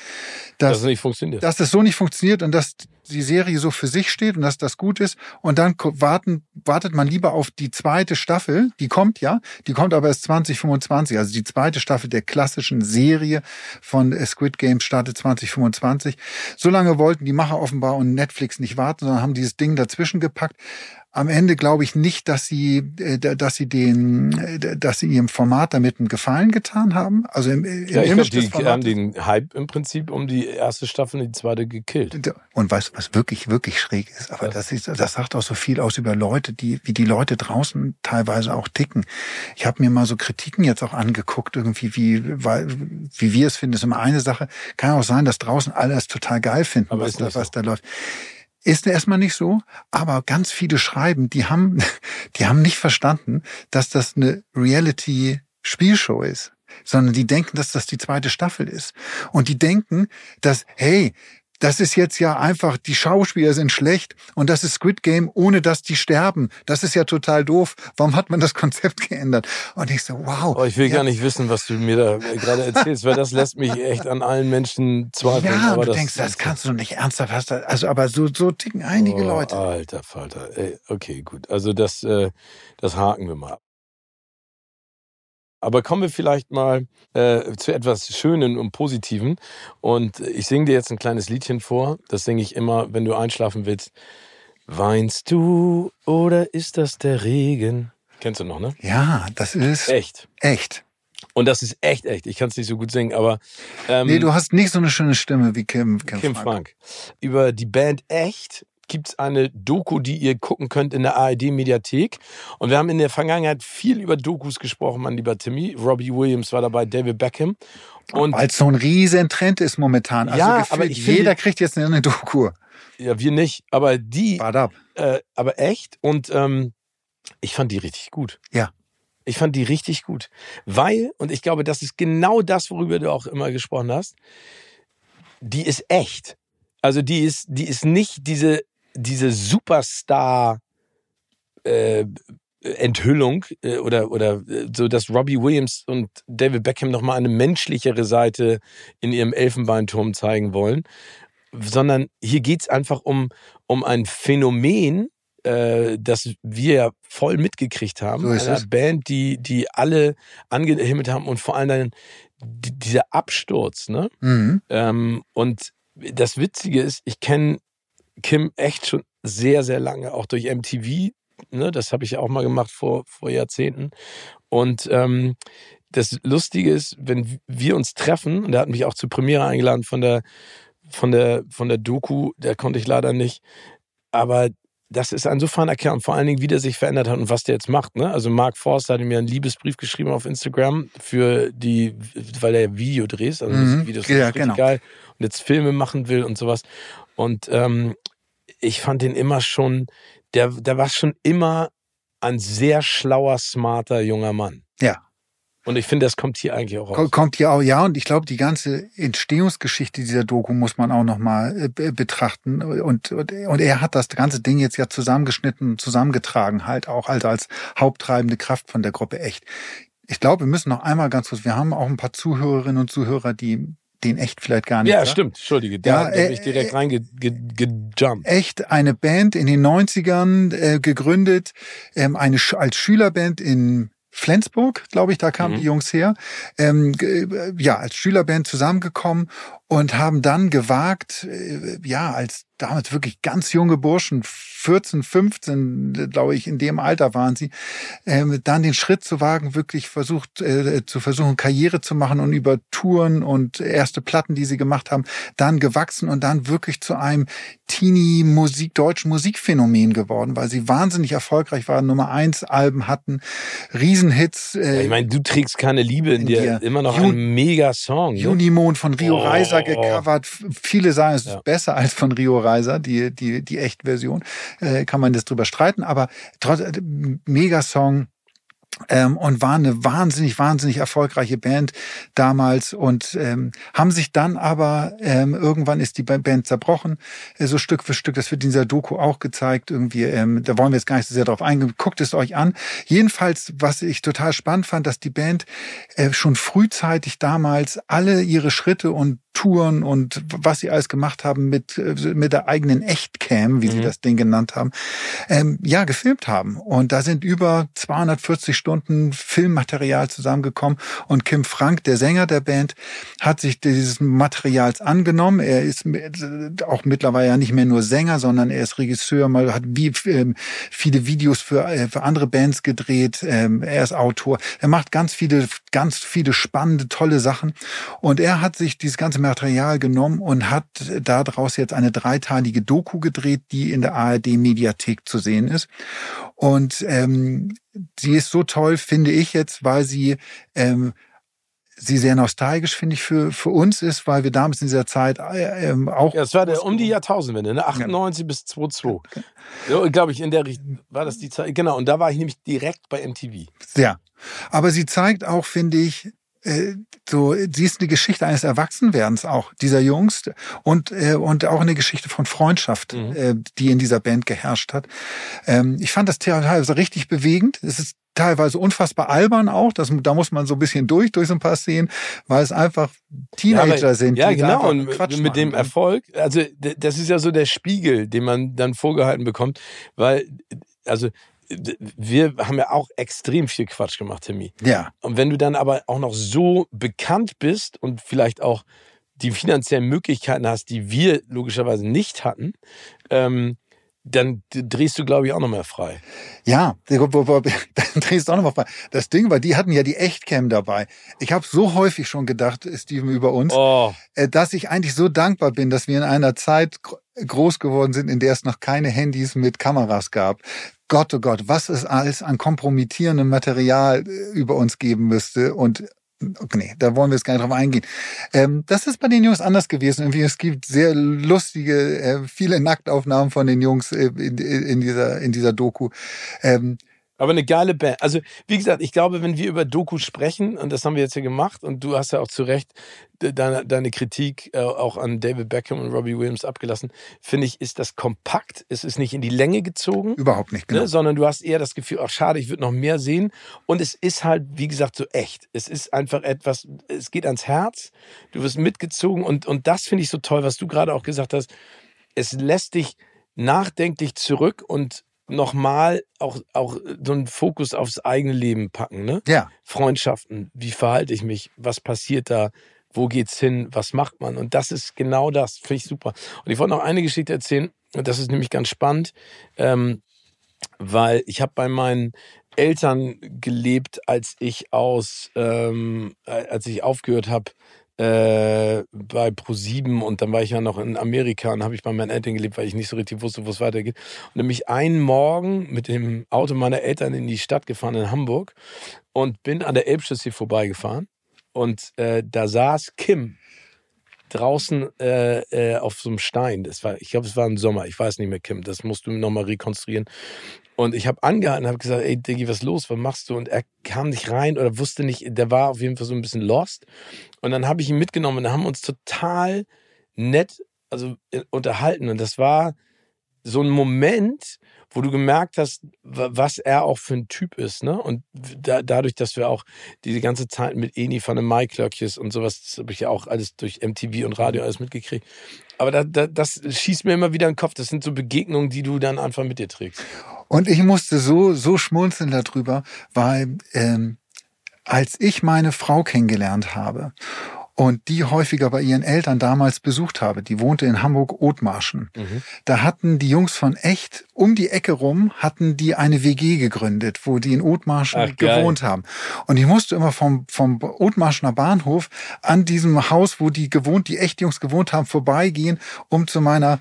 dass, dass, es, nicht funktioniert. dass es so nicht funktioniert und dass die Serie so für sich steht und dass das gut ist. Und dann warten, wartet man lieber auf die zweite Staffel. Die kommt ja, die kommt aber erst 2025. Also die zweite Staffel der klassischen Serie von Squid Game startet 2025. So lange wollten die Macher offenbar und Netflix nicht warten, sondern haben dieses Ding dazwischen gepackt am Ende glaube ich nicht, dass sie, äh, dass sie den, äh, dass sie ihrem Format damit einen Gefallen getan haben. Also im, im ja, ich Image glaub, die haben den Hype im Prinzip um die erste Staffel und die zweite gekillt. Und weißt du, was wirklich, wirklich schräg ist? Aber das ist, das sagt auch so viel aus über Leute, die, wie die Leute draußen teilweise auch ticken. Ich habe mir mal so Kritiken jetzt auch angeguckt, irgendwie, wie, wie wir es finden, ist immer eine Sache. Kann auch sein, dass draußen alle es total geil finden, was, was so. da läuft. Ist erstmal nicht so, aber ganz viele schreiben, die haben, die haben nicht verstanden, dass das eine Reality-Spielshow ist sondern die denken, dass das die zweite Staffel ist. Und die denken, dass, hey, das ist jetzt ja einfach, die Schauspieler sind schlecht und das ist Squid Game, ohne dass die sterben. Das ist ja total doof. Warum hat man das Konzept geändert? Und ich so, wow. Oh, ich will ja. gar nicht wissen, was du mir da gerade erzählst, weil das lässt mich echt an allen Menschen zweifeln. Ja, aber du das, denkst, das, kannst du nicht ernsthaft hast. Also, aber so, so ticken einige oh, Leute. Alter Falter. Ey, okay, gut. Also das, äh, das haken wir mal aber kommen wir vielleicht mal äh, zu etwas Schönen und Positiven. Und ich singe dir jetzt ein kleines Liedchen vor. Das singe ich immer, wenn du einschlafen willst. Weinst du oder ist das der Regen? Kennst du noch, ne? Ja, das ist echt. Echt. Und das ist echt, echt. Ich kann es nicht so gut singen, aber. Ähm, nee, du hast nicht so eine schöne Stimme wie Kim, Kim, Kim Frank. Frank. Über die Band Echt gibt es eine Doku, die ihr gucken könnt in der ARD-Mediathek. Und wir haben in der Vergangenheit viel über Dokus gesprochen, mein lieber Timmy. Robbie Williams war dabei, David Beckham. Und Weil es so ein riesen Trend ist momentan. Also ja, aber jeder finde, kriegt jetzt eine Doku. Ja, wir nicht. Aber die. ab. Äh, aber echt. Und ähm, ich fand die richtig gut. Ja. Ich fand die richtig gut. Weil, und ich glaube, das ist genau das, worüber du auch immer gesprochen hast, die ist echt. Also die ist, die ist nicht diese diese Superstar äh, Enthüllung äh, oder oder äh, so, dass Robbie Williams und David Beckham noch mal eine menschlichere Seite in ihrem Elfenbeinturm zeigen wollen, sondern hier geht's einfach um um ein Phänomen, äh, das wir ja voll mitgekriegt haben, so einer es. Band, die die alle angehimmelt haben und vor allem dann dieser Absturz, ne? Mhm. Ähm, und das Witzige ist, ich kenne Kim echt schon sehr, sehr lange, auch durch MTV. Ne, das habe ich ja auch mal gemacht vor, vor Jahrzehnten. Und ähm, das Lustige ist, wenn wir uns treffen, und er hat mich auch zur Premiere eingeladen von der, von der, von der Doku, der konnte ich leider nicht. Aber das ist ein so feiner Kerl und vor allen Dingen, wie der sich verändert hat und was der jetzt macht. Ne? Also Mark Forster hat mir einen Liebesbrief geschrieben auf Instagram für die, weil er Video dreht, also mhm. Videos ja, richtig genau. geil und jetzt Filme machen will und sowas. Und ähm, ich fand den immer schon, der, der war schon immer ein sehr schlauer, smarter junger Mann. Ja. Und ich finde, das kommt hier eigentlich auch raus. Kommt hier auch, ja. Und ich glaube, die ganze Entstehungsgeschichte dieser Doku muss man auch nochmal äh, betrachten. Und, und, und er hat das ganze Ding jetzt ja zusammengeschnitten, zusammengetragen, halt auch halt als haupttreibende Kraft von der Gruppe echt. Ich glaube, wir müssen noch einmal ganz kurz, wir haben auch ein paar Zuhörerinnen und Zuhörer, die den echt vielleicht gar nicht. Ja, oder? stimmt, Entschuldige, da ja, bin ich direkt äh, reingejumpt. Echt eine Band in den 90ern äh, gegründet, ähm, eine als Schülerband in Flensburg, glaube ich, da kamen mhm. die Jungs her, ähm, äh, ja, als Schülerband zusammengekommen und haben dann gewagt, äh, ja, als damals wirklich ganz junge Burschen, 14, 15, glaube ich, in dem Alter waren sie, ähm, dann den Schritt zu wagen, wirklich versucht, äh, zu versuchen, Karriere zu machen und über Touren und erste Platten, die sie gemacht haben, dann gewachsen und dann wirklich zu einem Teenie-Musik, deutschen Musikphänomen geworden, weil sie wahnsinnig erfolgreich waren, Nummer eins Alben hatten, Riesenhits. Äh, ja, ich meine, du trägst keine Liebe in, in dir, immer noch Jun ein Mega-Song. Ne? Junimond von Rio oh. Reiser gecovert. Viele sagen, es ist ja. besser als von Rio Reiser, die, die, die Echtversion äh, kann man das drüber streiten, aber trotz, äh, Megasong, ähm, und waren eine wahnsinnig, wahnsinnig erfolgreiche Band damals und ähm, haben sich dann aber ähm, irgendwann ist die Band zerbrochen, äh, so Stück für Stück. Das wird in dieser Doku auch gezeigt. Irgendwie, ähm, da wollen wir jetzt gar nicht so sehr drauf eingehen. Guckt es euch an. Jedenfalls, was ich total spannend fand, dass die Band äh, schon frühzeitig damals alle ihre Schritte und Touren und was sie alles gemacht haben mit, äh, mit der eigenen Echtcam, wie mhm. sie das Ding genannt haben, ähm, ja, gefilmt haben. Und da sind über 240 Stunden Filmmaterial zusammengekommen. Und Kim Frank, der Sänger der Band, hat sich dieses Materials angenommen. Er ist auch mittlerweile ja nicht mehr nur Sänger, sondern er ist Regisseur, mal hat wie ähm, viele Videos für, äh, für andere Bands gedreht. Ähm, er ist Autor. Er macht ganz viele, ganz viele spannende, tolle Sachen. Und er hat sich dieses ganze Material genommen und hat daraus jetzt eine dreiteilige Doku gedreht, die in der ARD-Mediathek zu sehen ist. Und ähm, sie ist so toll, finde ich jetzt, weil sie ähm, sie sehr nostalgisch, finde ich, für, für uns ist, weil wir damals in dieser Zeit äh, ähm, auch. Ja, es war der, um die Jahrtausendwende, ne? 98 ja. bis 2002. Ja. Glaube ich, in der Richtung war das die Zeit. Genau, und da war ich nämlich direkt bei MTV. Ja. Aber sie zeigt auch, finde ich, so, sie ist eine Geschichte eines Erwachsenwerdens auch, dieser Jungs und, äh, und auch eine Geschichte von Freundschaft, mhm. äh, die in dieser Band geherrscht hat. Ähm, ich fand das teilweise richtig bewegend. Es ist teilweise unfassbar albern auch. Das, da muss man so ein bisschen durch, durch so ein paar Szenen, weil es einfach Teenager ja, aber, sind. Ja, genau. Und Quatsch mit machen. dem Erfolg, also das ist ja so der Spiegel, den man dann vorgehalten bekommt, weil, also wir haben ja auch extrem viel Quatsch gemacht, Timmy. Ja. Und wenn du dann aber auch noch so bekannt bist und vielleicht auch die finanziellen Möglichkeiten hast, die wir logischerweise nicht hatten, ähm, dann drehst du, glaube ich, auch noch mehr frei. Ja, dann drehst du auch noch mal frei. Das Ding war, die hatten ja die Echtcam dabei. Ich habe so häufig schon gedacht, Steven, über uns, oh. Äh, dass ich eigentlich so dankbar bin, dass wir in einer Zeit groß geworden sind, in der es noch keine Handys mit Kameras gab. Gott, oh Gott, was es alles an kompromittierendem Material äh, über uns geben müsste und Nee, da wollen wir jetzt gar nicht drauf eingehen. Ähm, das ist bei den Jungs anders gewesen. Irgendwie, es gibt sehr lustige, äh, viele Nacktaufnahmen von den Jungs äh, in, in, dieser, in dieser Doku. Ähm, aber eine geile Band. Also, wie gesagt, ich glaube, wenn wir über Doku sprechen, und das haben wir jetzt ja gemacht, und du hast ja auch zu Recht deine, deine Kritik äh, auch an David Beckham und Robbie Williams abgelassen, finde ich, ist das kompakt. Es ist nicht in die Länge gezogen. Überhaupt nicht, genau. Ne, sondern du hast eher das Gefühl, ach schade, ich würde noch mehr sehen. Und es ist halt, wie gesagt, so echt. Es ist einfach etwas, es geht ans Herz. Du wirst mitgezogen. Und, und das finde ich so toll, was du gerade auch gesagt hast. Es lässt dich nachdenklich zurück und nochmal auch, auch so einen Fokus aufs eigene Leben packen. Ne? Ja. Freundschaften, wie verhalte ich mich, was passiert da, wo geht's hin, was macht man? Und das ist genau das, finde ich super. Und ich wollte noch eine Geschichte erzählen, und das ist nämlich ganz spannend, ähm, weil ich habe bei meinen Eltern gelebt, als ich aus, ähm, als ich aufgehört habe äh, bei Pro7 und dann war ich ja noch in Amerika und habe ich bei meinen Eltern gelebt, weil ich nicht so richtig wusste, wo es weitergeht. Und nämlich einen Morgen mit dem Auto meiner Eltern in die Stadt gefahren in Hamburg und bin an der Elbchaussee vorbeigefahren und äh, da saß Kim draußen äh, äh, auf so einem Stein. Das war, ich glaube, es war im Sommer. Ich weiß nicht mehr, Kim. Das musst du nochmal rekonstruieren. Und ich habe angehalten, habe gesagt, ey Diggi, was ist los? Was machst du? Und er kam nicht rein oder wusste nicht. Der war auf jeden Fall so ein bisschen lost. Und dann habe ich ihn mitgenommen und haben uns total nett, also äh, unterhalten. Und das war so ein Moment, wo du gemerkt hast, was er auch für ein Typ ist, ne? Und da, dadurch, dass wir auch diese ganze Zeit mit Eni von den Maiklöckjes und sowas, das habe ich ja auch alles durch MTV und Radio alles mitgekriegt. Aber da, da, das schießt mir immer wieder in den Kopf. Das sind so Begegnungen, die du dann einfach mit dir trägst. Und ich musste so, so schmunzeln darüber, weil ähm, als ich meine Frau kennengelernt habe und die häufiger bei ihren Eltern damals besucht habe. Die wohnte in Hamburg-Othmarschen. Mhm. Da hatten die Jungs von Echt um die Ecke rum, hatten die eine WG gegründet, wo die in Othmarschen Ach, gewohnt haben. Und ich musste immer vom, vom Othmarschener Bahnhof an diesem Haus, wo die gewohnt, die Echt-Jungs gewohnt haben, vorbeigehen, um zu meiner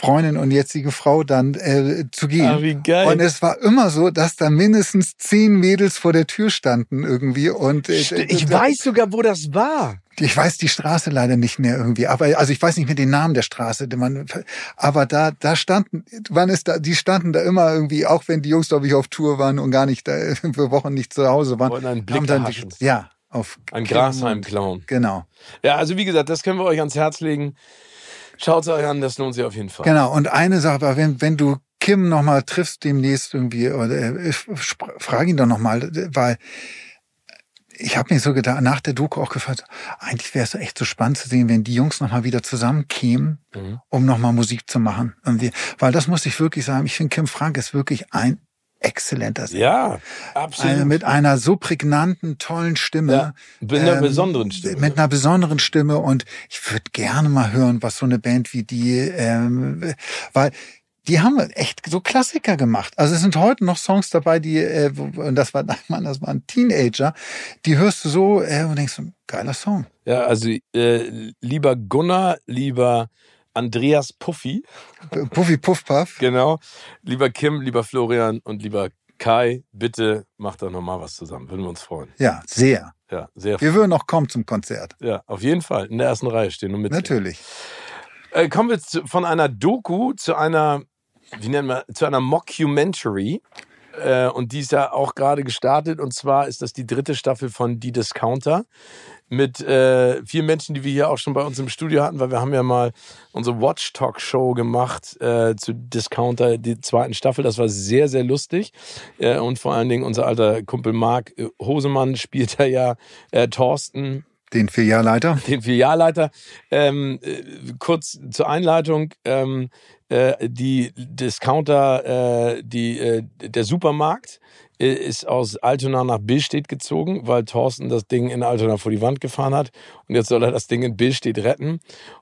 Freundin und jetzige Frau dann äh, zu gehen. Ah, wie geil. Und es war immer so, dass da mindestens zehn Mädels vor der Tür standen irgendwie. Und äh, ich weiß sogar, wo das war. Ich weiß die Straße leider nicht mehr irgendwie, aber also ich weiß nicht mehr den Namen der Straße, man, aber da da standen, wann ist da, die standen da immer irgendwie, auch wenn die Jungs glaube ich auf Tour waren und gar nicht da für Wochen nicht zu Hause waren, Wollen einen Blick dann ja auf Ein Grasheim klauen. Genau, Ja, also wie gesagt, das können wir euch ans Herz legen. Schaut es euch an, das lohnt sich auf jeden Fall. genau. Und eine Sache, wenn wenn du Kim noch mal triffst demnächst irgendwie, oder äh, frag ihn doch noch mal, weil ich habe mir so gedacht, nach der Doku auch gefragt, eigentlich wäre es echt so spannend zu sehen, wenn die Jungs noch mal wieder zusammenkämen, Mhm. um noch mal Musik zu machen. Irgendwie. Weil das muss ich wirklich sagen, ich finde Kim Frank ist wirklich ein exzellenter Sänger. Ja, absolut. Eine, mit einer so prägnanten, tollen Stimme. Ja, mit einer Ähm, besonderen Stimme. Mit einer besonderen Stimme und ich würde gerne mal hören, was so eine Band wie die, ähm, weil die haben echt so Klassiker gemacht. Also es sind heute noch Songs dabei, die, äh, und das war, Mann, das waren Teenager, die hörst du so äh, und denkst, geiler Song. Ja, also äh, lieber Gunnar, lieber Andreas Puffy, Puffy Puff Puff. genau, lieber Kim, lieber Florian und lieber Kai, bitte macht da nochmal was zusammen. Würden wir uns freuen. Ja, sehr. Ja, sehr Wir würden noch kommen zum Konzert. Ja, auf jeden Fall. In der ersten Reihe stehen und mit. Natürlich. Äh, kommen wir zu, von einer Doku zu einer, wie nennen wir, zu einer Mockumentary. Äh, und die ist ja auch gerade gestartet. Und zwar ist das die dritte Staffel von Die Discounter. Mit äh, vier Menschen, die wir hier auch schon bei uns im Studio hatten, weil wir haben ja mal unsere Watch Talk Show gemacht äh, zu Discounter, die zweiten Staffel. Das war sehr, sehr lustig. Äh, und vor allen Dingen unser alter Kumpel Marc Hosemann spielt da ja äh, Thorsten, Den Filialleiter. den Filialleiter. Ähm, äh, kurz zur Einleitung. Ähm, äh, die Discounter, äh, die, äh, der Supermarkt äh, ist aus Altona nach Billstedt gezogen, weil Thorsten das Ding in Altona vor die Wand gefahren hat. Und jetzt soll er das Ding in Billstedt retten.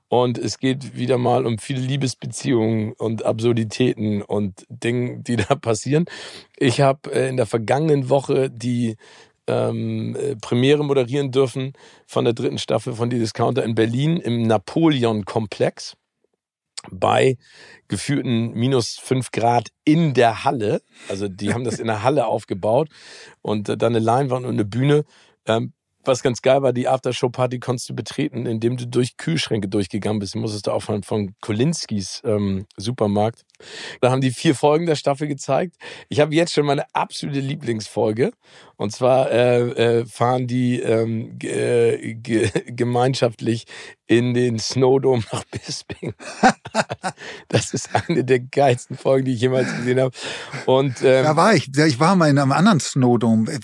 Und es geht wieder mal um viele Liebesbeziehungen und Absurditäten und Dinge, die da passieren. Ich habe äh, in der vergangenen Woche die ähm, äh, Premiere moderieren dürfen von der dritten Staffel von Die Discounter in Berlin im Napoleon-Komplex bei gefühlten minus fünf Grad in der Halle. Also die haben das in der Halle aufgebaut und äh, dann eine Leinwand und eine Bühne. Ähm, was ganz geil war, die Aftershow-Party konntest du betreten, indem du durch Kühlschränke durchgegangen bist. Du musstest da aufhören von Kolinskis ähm, Supermarkt. Da haben die vier Folgen der Staffel gezeigt. Ich habe jetzt schon meine absolute Lieblingsfolge. Und zwar äh, äh, fahren die ähm, äh, ge gemeinschaftlich in den Snowdome nach Bisping. das ist eine der geilsten Folgen, die ich jemals gesehen habe. Und ähm, Da war ich. Ich war mal in einem anderen Snowdome. Äh,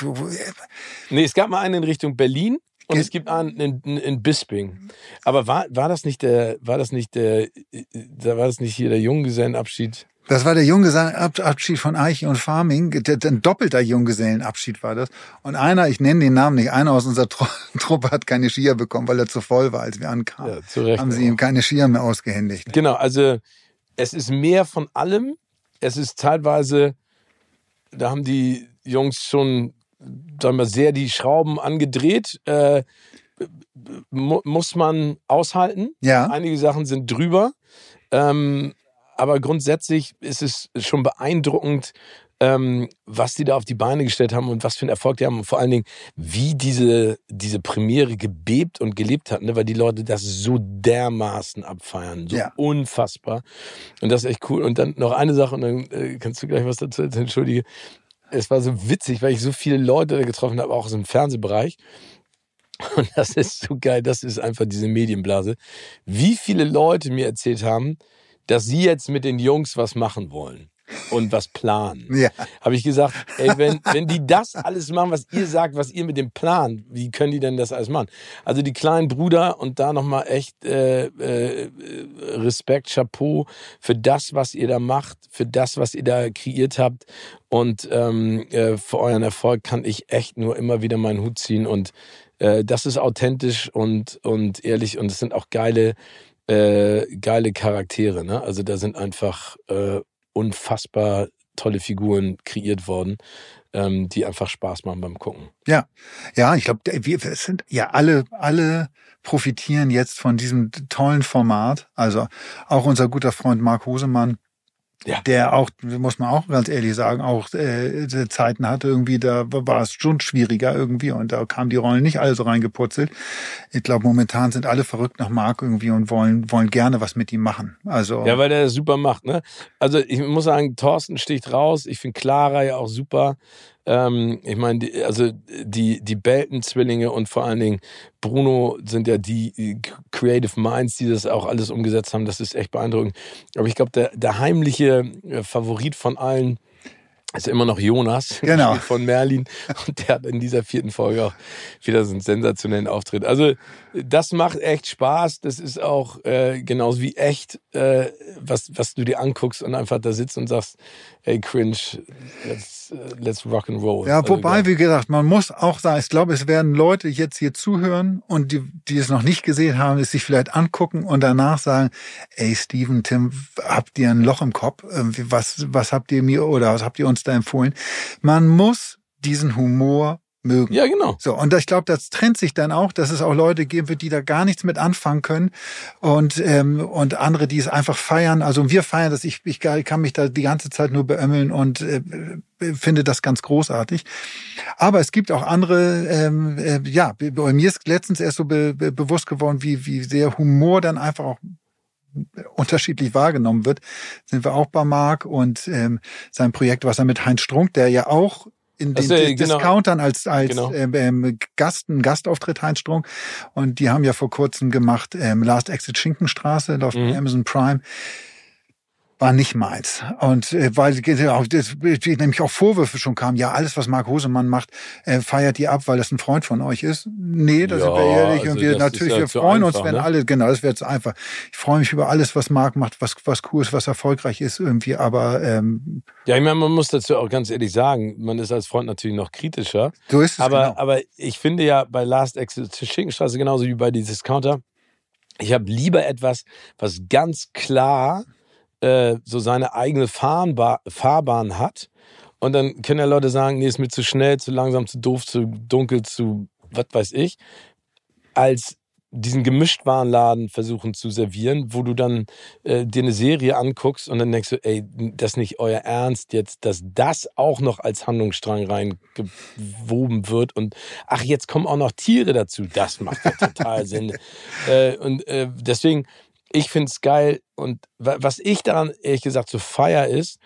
Nee, es gab mal einen in Richtung Berlin und es gibt einen in, in, in Bisping. Aber war, war das nicht der, war das nicht der, da war das nicht hier der Junggesellenabschied? Das war der Junggesellenabschied von Eiche und Farming. Ein doppelter Junggesellenabschied war das. Und einer, ich nenne den Namen nicht, einer aus unserer Tru Truppe hat keine Skier bekommen, weil er zu voll war, als wir ankamen. Ja, zu Recht. Haben sie ihm keine Skier mehr ausgehändigt. Genau, also es ist mehr von allem. Es ist teilweise, da haben die Jungs schon, sagen wir, sehr die Schrauben angedreht. Äh, mu muss man aushalten. Ja, Einige Sachen sind drüber. Ähm, aber grundsätzlich ist es schon beeindruckend, ähm, was die da auf die Beine gestellt haben und was für einen Erfolg die haben und vor allen Dingen, wie diese, diese Premiere gebebt und gelebt hat, ne? weil die Leute das so dermaßen abfeiern, so Ja. unfassbar. Und das ist echt cool. Und dann noch eine Sache und dann äh, kannst du gleich was dazu erzählen, entschuldige. Es war so witzig, weil ich so viele Leute getroffen habe, auch aus dem Fernsehbereich. Und das ist so geil, das ist einfach diese Medienblase. Wie viele Leute mir erzählt haben, dass sie jetzt mit den Jungs was machen wollen und was planen. ja. Habe ich gesagt, ey, wenn, wenn die das alles machen, was ihr sagt, was ihr mit dem Plan, wie können die denn das alles machen? Also die kleinen Brüder und da nochmal echt äh, äh, Respekt, Chapeau für das, was ihr da macht, für das, was ihr da kreiert habt und ähm, äh, für euren Erfolg kann ich echt nur immer wieder meinen Hut ziehen und äh, das ist authentisch und, und ehrlich und es sind auch geile, äh, geile Charaktere. Ne? Also da sind einfach äh, unfassbar tolle Figuren kreiert worden, ähm, die einfach Spaß machen beim Gucken. Ja, ja, ich glaube, wir sind ja alle, alle profitieren jetzt von diesem tollen Format. Also auch unser guter Freund Marc Hosemann, ja. der auch, muss man auch ganz ehrlich sagen, auch äh, Zeiten hatte irgendwie, da war es schon schwieriger irgendwie und da kamen die Rollen nicht alle so reingeputzelt. Ich glaube, momentan sind alle verrückt nach Mark irgendwie und wollen, wollen gerne was mit ihm machen. Also Ja, weil der super macht, ne? Also ich muss sagen, Thorsten sticht raus. Ich finde Clara ja auch super. Ähm, ich meine, also die, die Belton-Zwillinge und vor allen Dingen Bruno sind ja die Creative Minds, die das auch alles umgesetzt haben. Das ist echt beeindruckend. Aber ich glaube, der, der heimliche äh, Favorit von allen ist immer noch Jonas genau. von Merlin und der hat in dieser vierten Folge auch wieder so einen sensationellen Auftritt. Also das macht echt Spaß. Das ist auch äh, genauso wie echt, äh, was, was du dir anguckst und einfach da sitzt und sagst, ey, cringe, let's, uh, let's rock and roll. Ja, also, wobei, wie gesagt, man muss auch sagen, ich glaube, es werden Leute jetzt hier zuhören und die, die es noch nicht gesehen haben, es sich vielleicht angucken und danach sagen, ey, Steven, Tim, habt ihr ein Loch im Kopf? Was, was habt ihr mir oder was habt ihr uns da empfohlen? Man muss diesen Humor mögen. Ja, genau. So, und ich glaube, das trennt sich dann auch, dass es auch Leute geben wird, die da gar nichts mit anfangen können und, ähm, und andere, die es einfach feiern. Also wir feiern das, ich, ich kann mich da die ganze Zeit nur beömmeln und äh, finde das ganz großartig. Aber es gibt auch andere, ähm, äh, ja, bei mir ist letztens erst so be, be, bewusst geworden, wie, wie sehr Humor dann einfach auch unterschiedlich wahrgenommen wird, sind wir auch bei Marc und ähm, sein Projekt, was er mit Heinz Strunk, der ja auch in den äh, genau. Discountern als, als genau. ähm, ähm, Gast, ein Gastauftritt Heinz Strunk. Und die haben ja vor kurzem gemacht ähm, Last Exit Schinkenstraße, läuft mhm. Amazon Prime war nicht meins. Und äh, weil das, nämlich auch Vorwürfe schon kamen, ja, alles, was Marc Hosemann macht, äh, feiert ihr ab, weil das ein Freund von euch ist. Nee, da ja, sind wir ehrlich. Also und wir natürlich, ja wir freuen einfach, uns, wenn ne? alle, genau, das wäre jetzt einfach. Ich freue mich über alles, was Marc macht, was, was cool ist, was erfolgreich ist irgendwie, aber ähm, Ja, ich meine, man muss dazu auch ganz ehrlich sagen, man ist als Freund natürlich noch kritischer. So ist es. Aber, genau. aber ich finde ja bei Last Exit Schinkenstraße genauso wie bei die Discounter, ich habe lieber etwas, was ganz klar äh, so seine eigene Fahrba Fahrbahn hat. Und dann können ja Leute sagen, nee, ist mir zu schnell, zu langsam, zu doof, zu dunkel, zu was weiß ich. Als diesen Gemischtwarenladen versuchen zu servieren, wo du dann äh, dir eine Serie anguckst und dann denkst du, ey, das ist nicht euer Ernst jetzt, dass das auch noch als Handlungsstrang reingewoben wird und ach, jetzt kommen auch noch Tiere dazu. Das macht ja total Sinn. Äh, und äh, deswegen, ich finde es geil. Und was ich daran ehrlich gesagt so feier ist,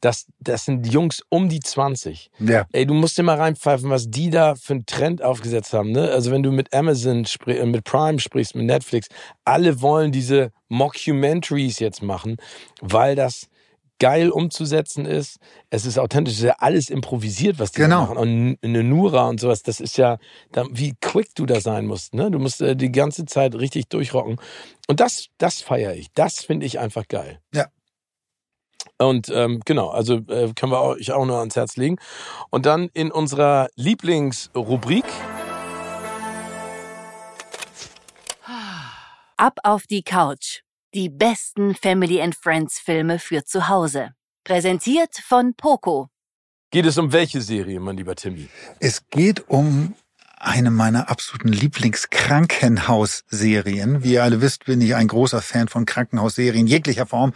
dass das sind Jungs um die 20. Ja. Ey, du musst dir mal reinpfeifen, was die da für einen Trend aufgesetzt haben. Ne? Also wenn du mit Amazon, äh, mit Prime sprichst, mit Netflix, alle wollen diese Mockumentaries jetzt machen, weil das geil umzusetzen ist. Es ist authentisch, es ist ja alles improvisiert, was die genau. machen. Und eine Nura und sowas, das ist ja, wie quick du da sein musst. Ne? Du musst äh, die ganze Zeit richtig durchrocken. Und das, das feiere ich. Das finde ich einfach geil. Ja. Und ähm, genau, also äh, können wir euch auch nur ans Herz legen. Und dann in unserer Lieblingsrubrik. Ab auf die Couch. Die besten Family and Friends Filme für zu Hause. Präsentiert von Poco. Geht es um welche Serie, mein lieber Timmy? Es geht um eine meiner absoluten Lieblingskrankenhausserien. Wie ihr alle wisst, bin ich ein großer Fan von Krankenhausserien jeglicher Form.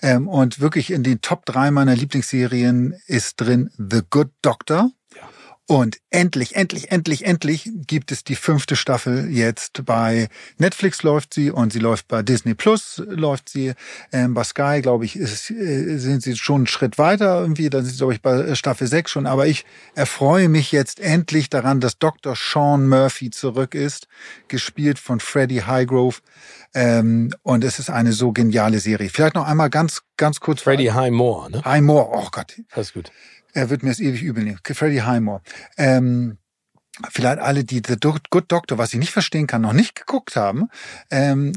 Ähm, und wirklich in den Top drei meiner Lieblingsserien ist drin The Good Doctor. Und endlich, endlich, endlich, endlich gibt es die fünfte Staffel jetzt bei Netflix läuft sie und sie läuft bei Disney Plus läuft sie. Ähm, bei Sky, glaube ich, ist, äh, sind sie schon einen Schritt weiter irgendwie. Da sind sie, glaube ich, bei Staffel 6 schon. Aber ich erfreue mich jetzt endlich daran, dass Dr. Sean Murphy zurück ist, gespielt von Freddie Highgrove. Ähm, und es ist eine so geniale Serie. Vielleicht noch einmal ganz, ganz kurz. Freddie Highmore, ne? Highmore, oh Gott. Alles gut. Er wird mir es ewig übel nehmen. Freddie Highmore. Ähm, vielleicht alle, die The Good Doctor, was ich nicht verstehen kann, noch nicht geguckt haben. Ähm,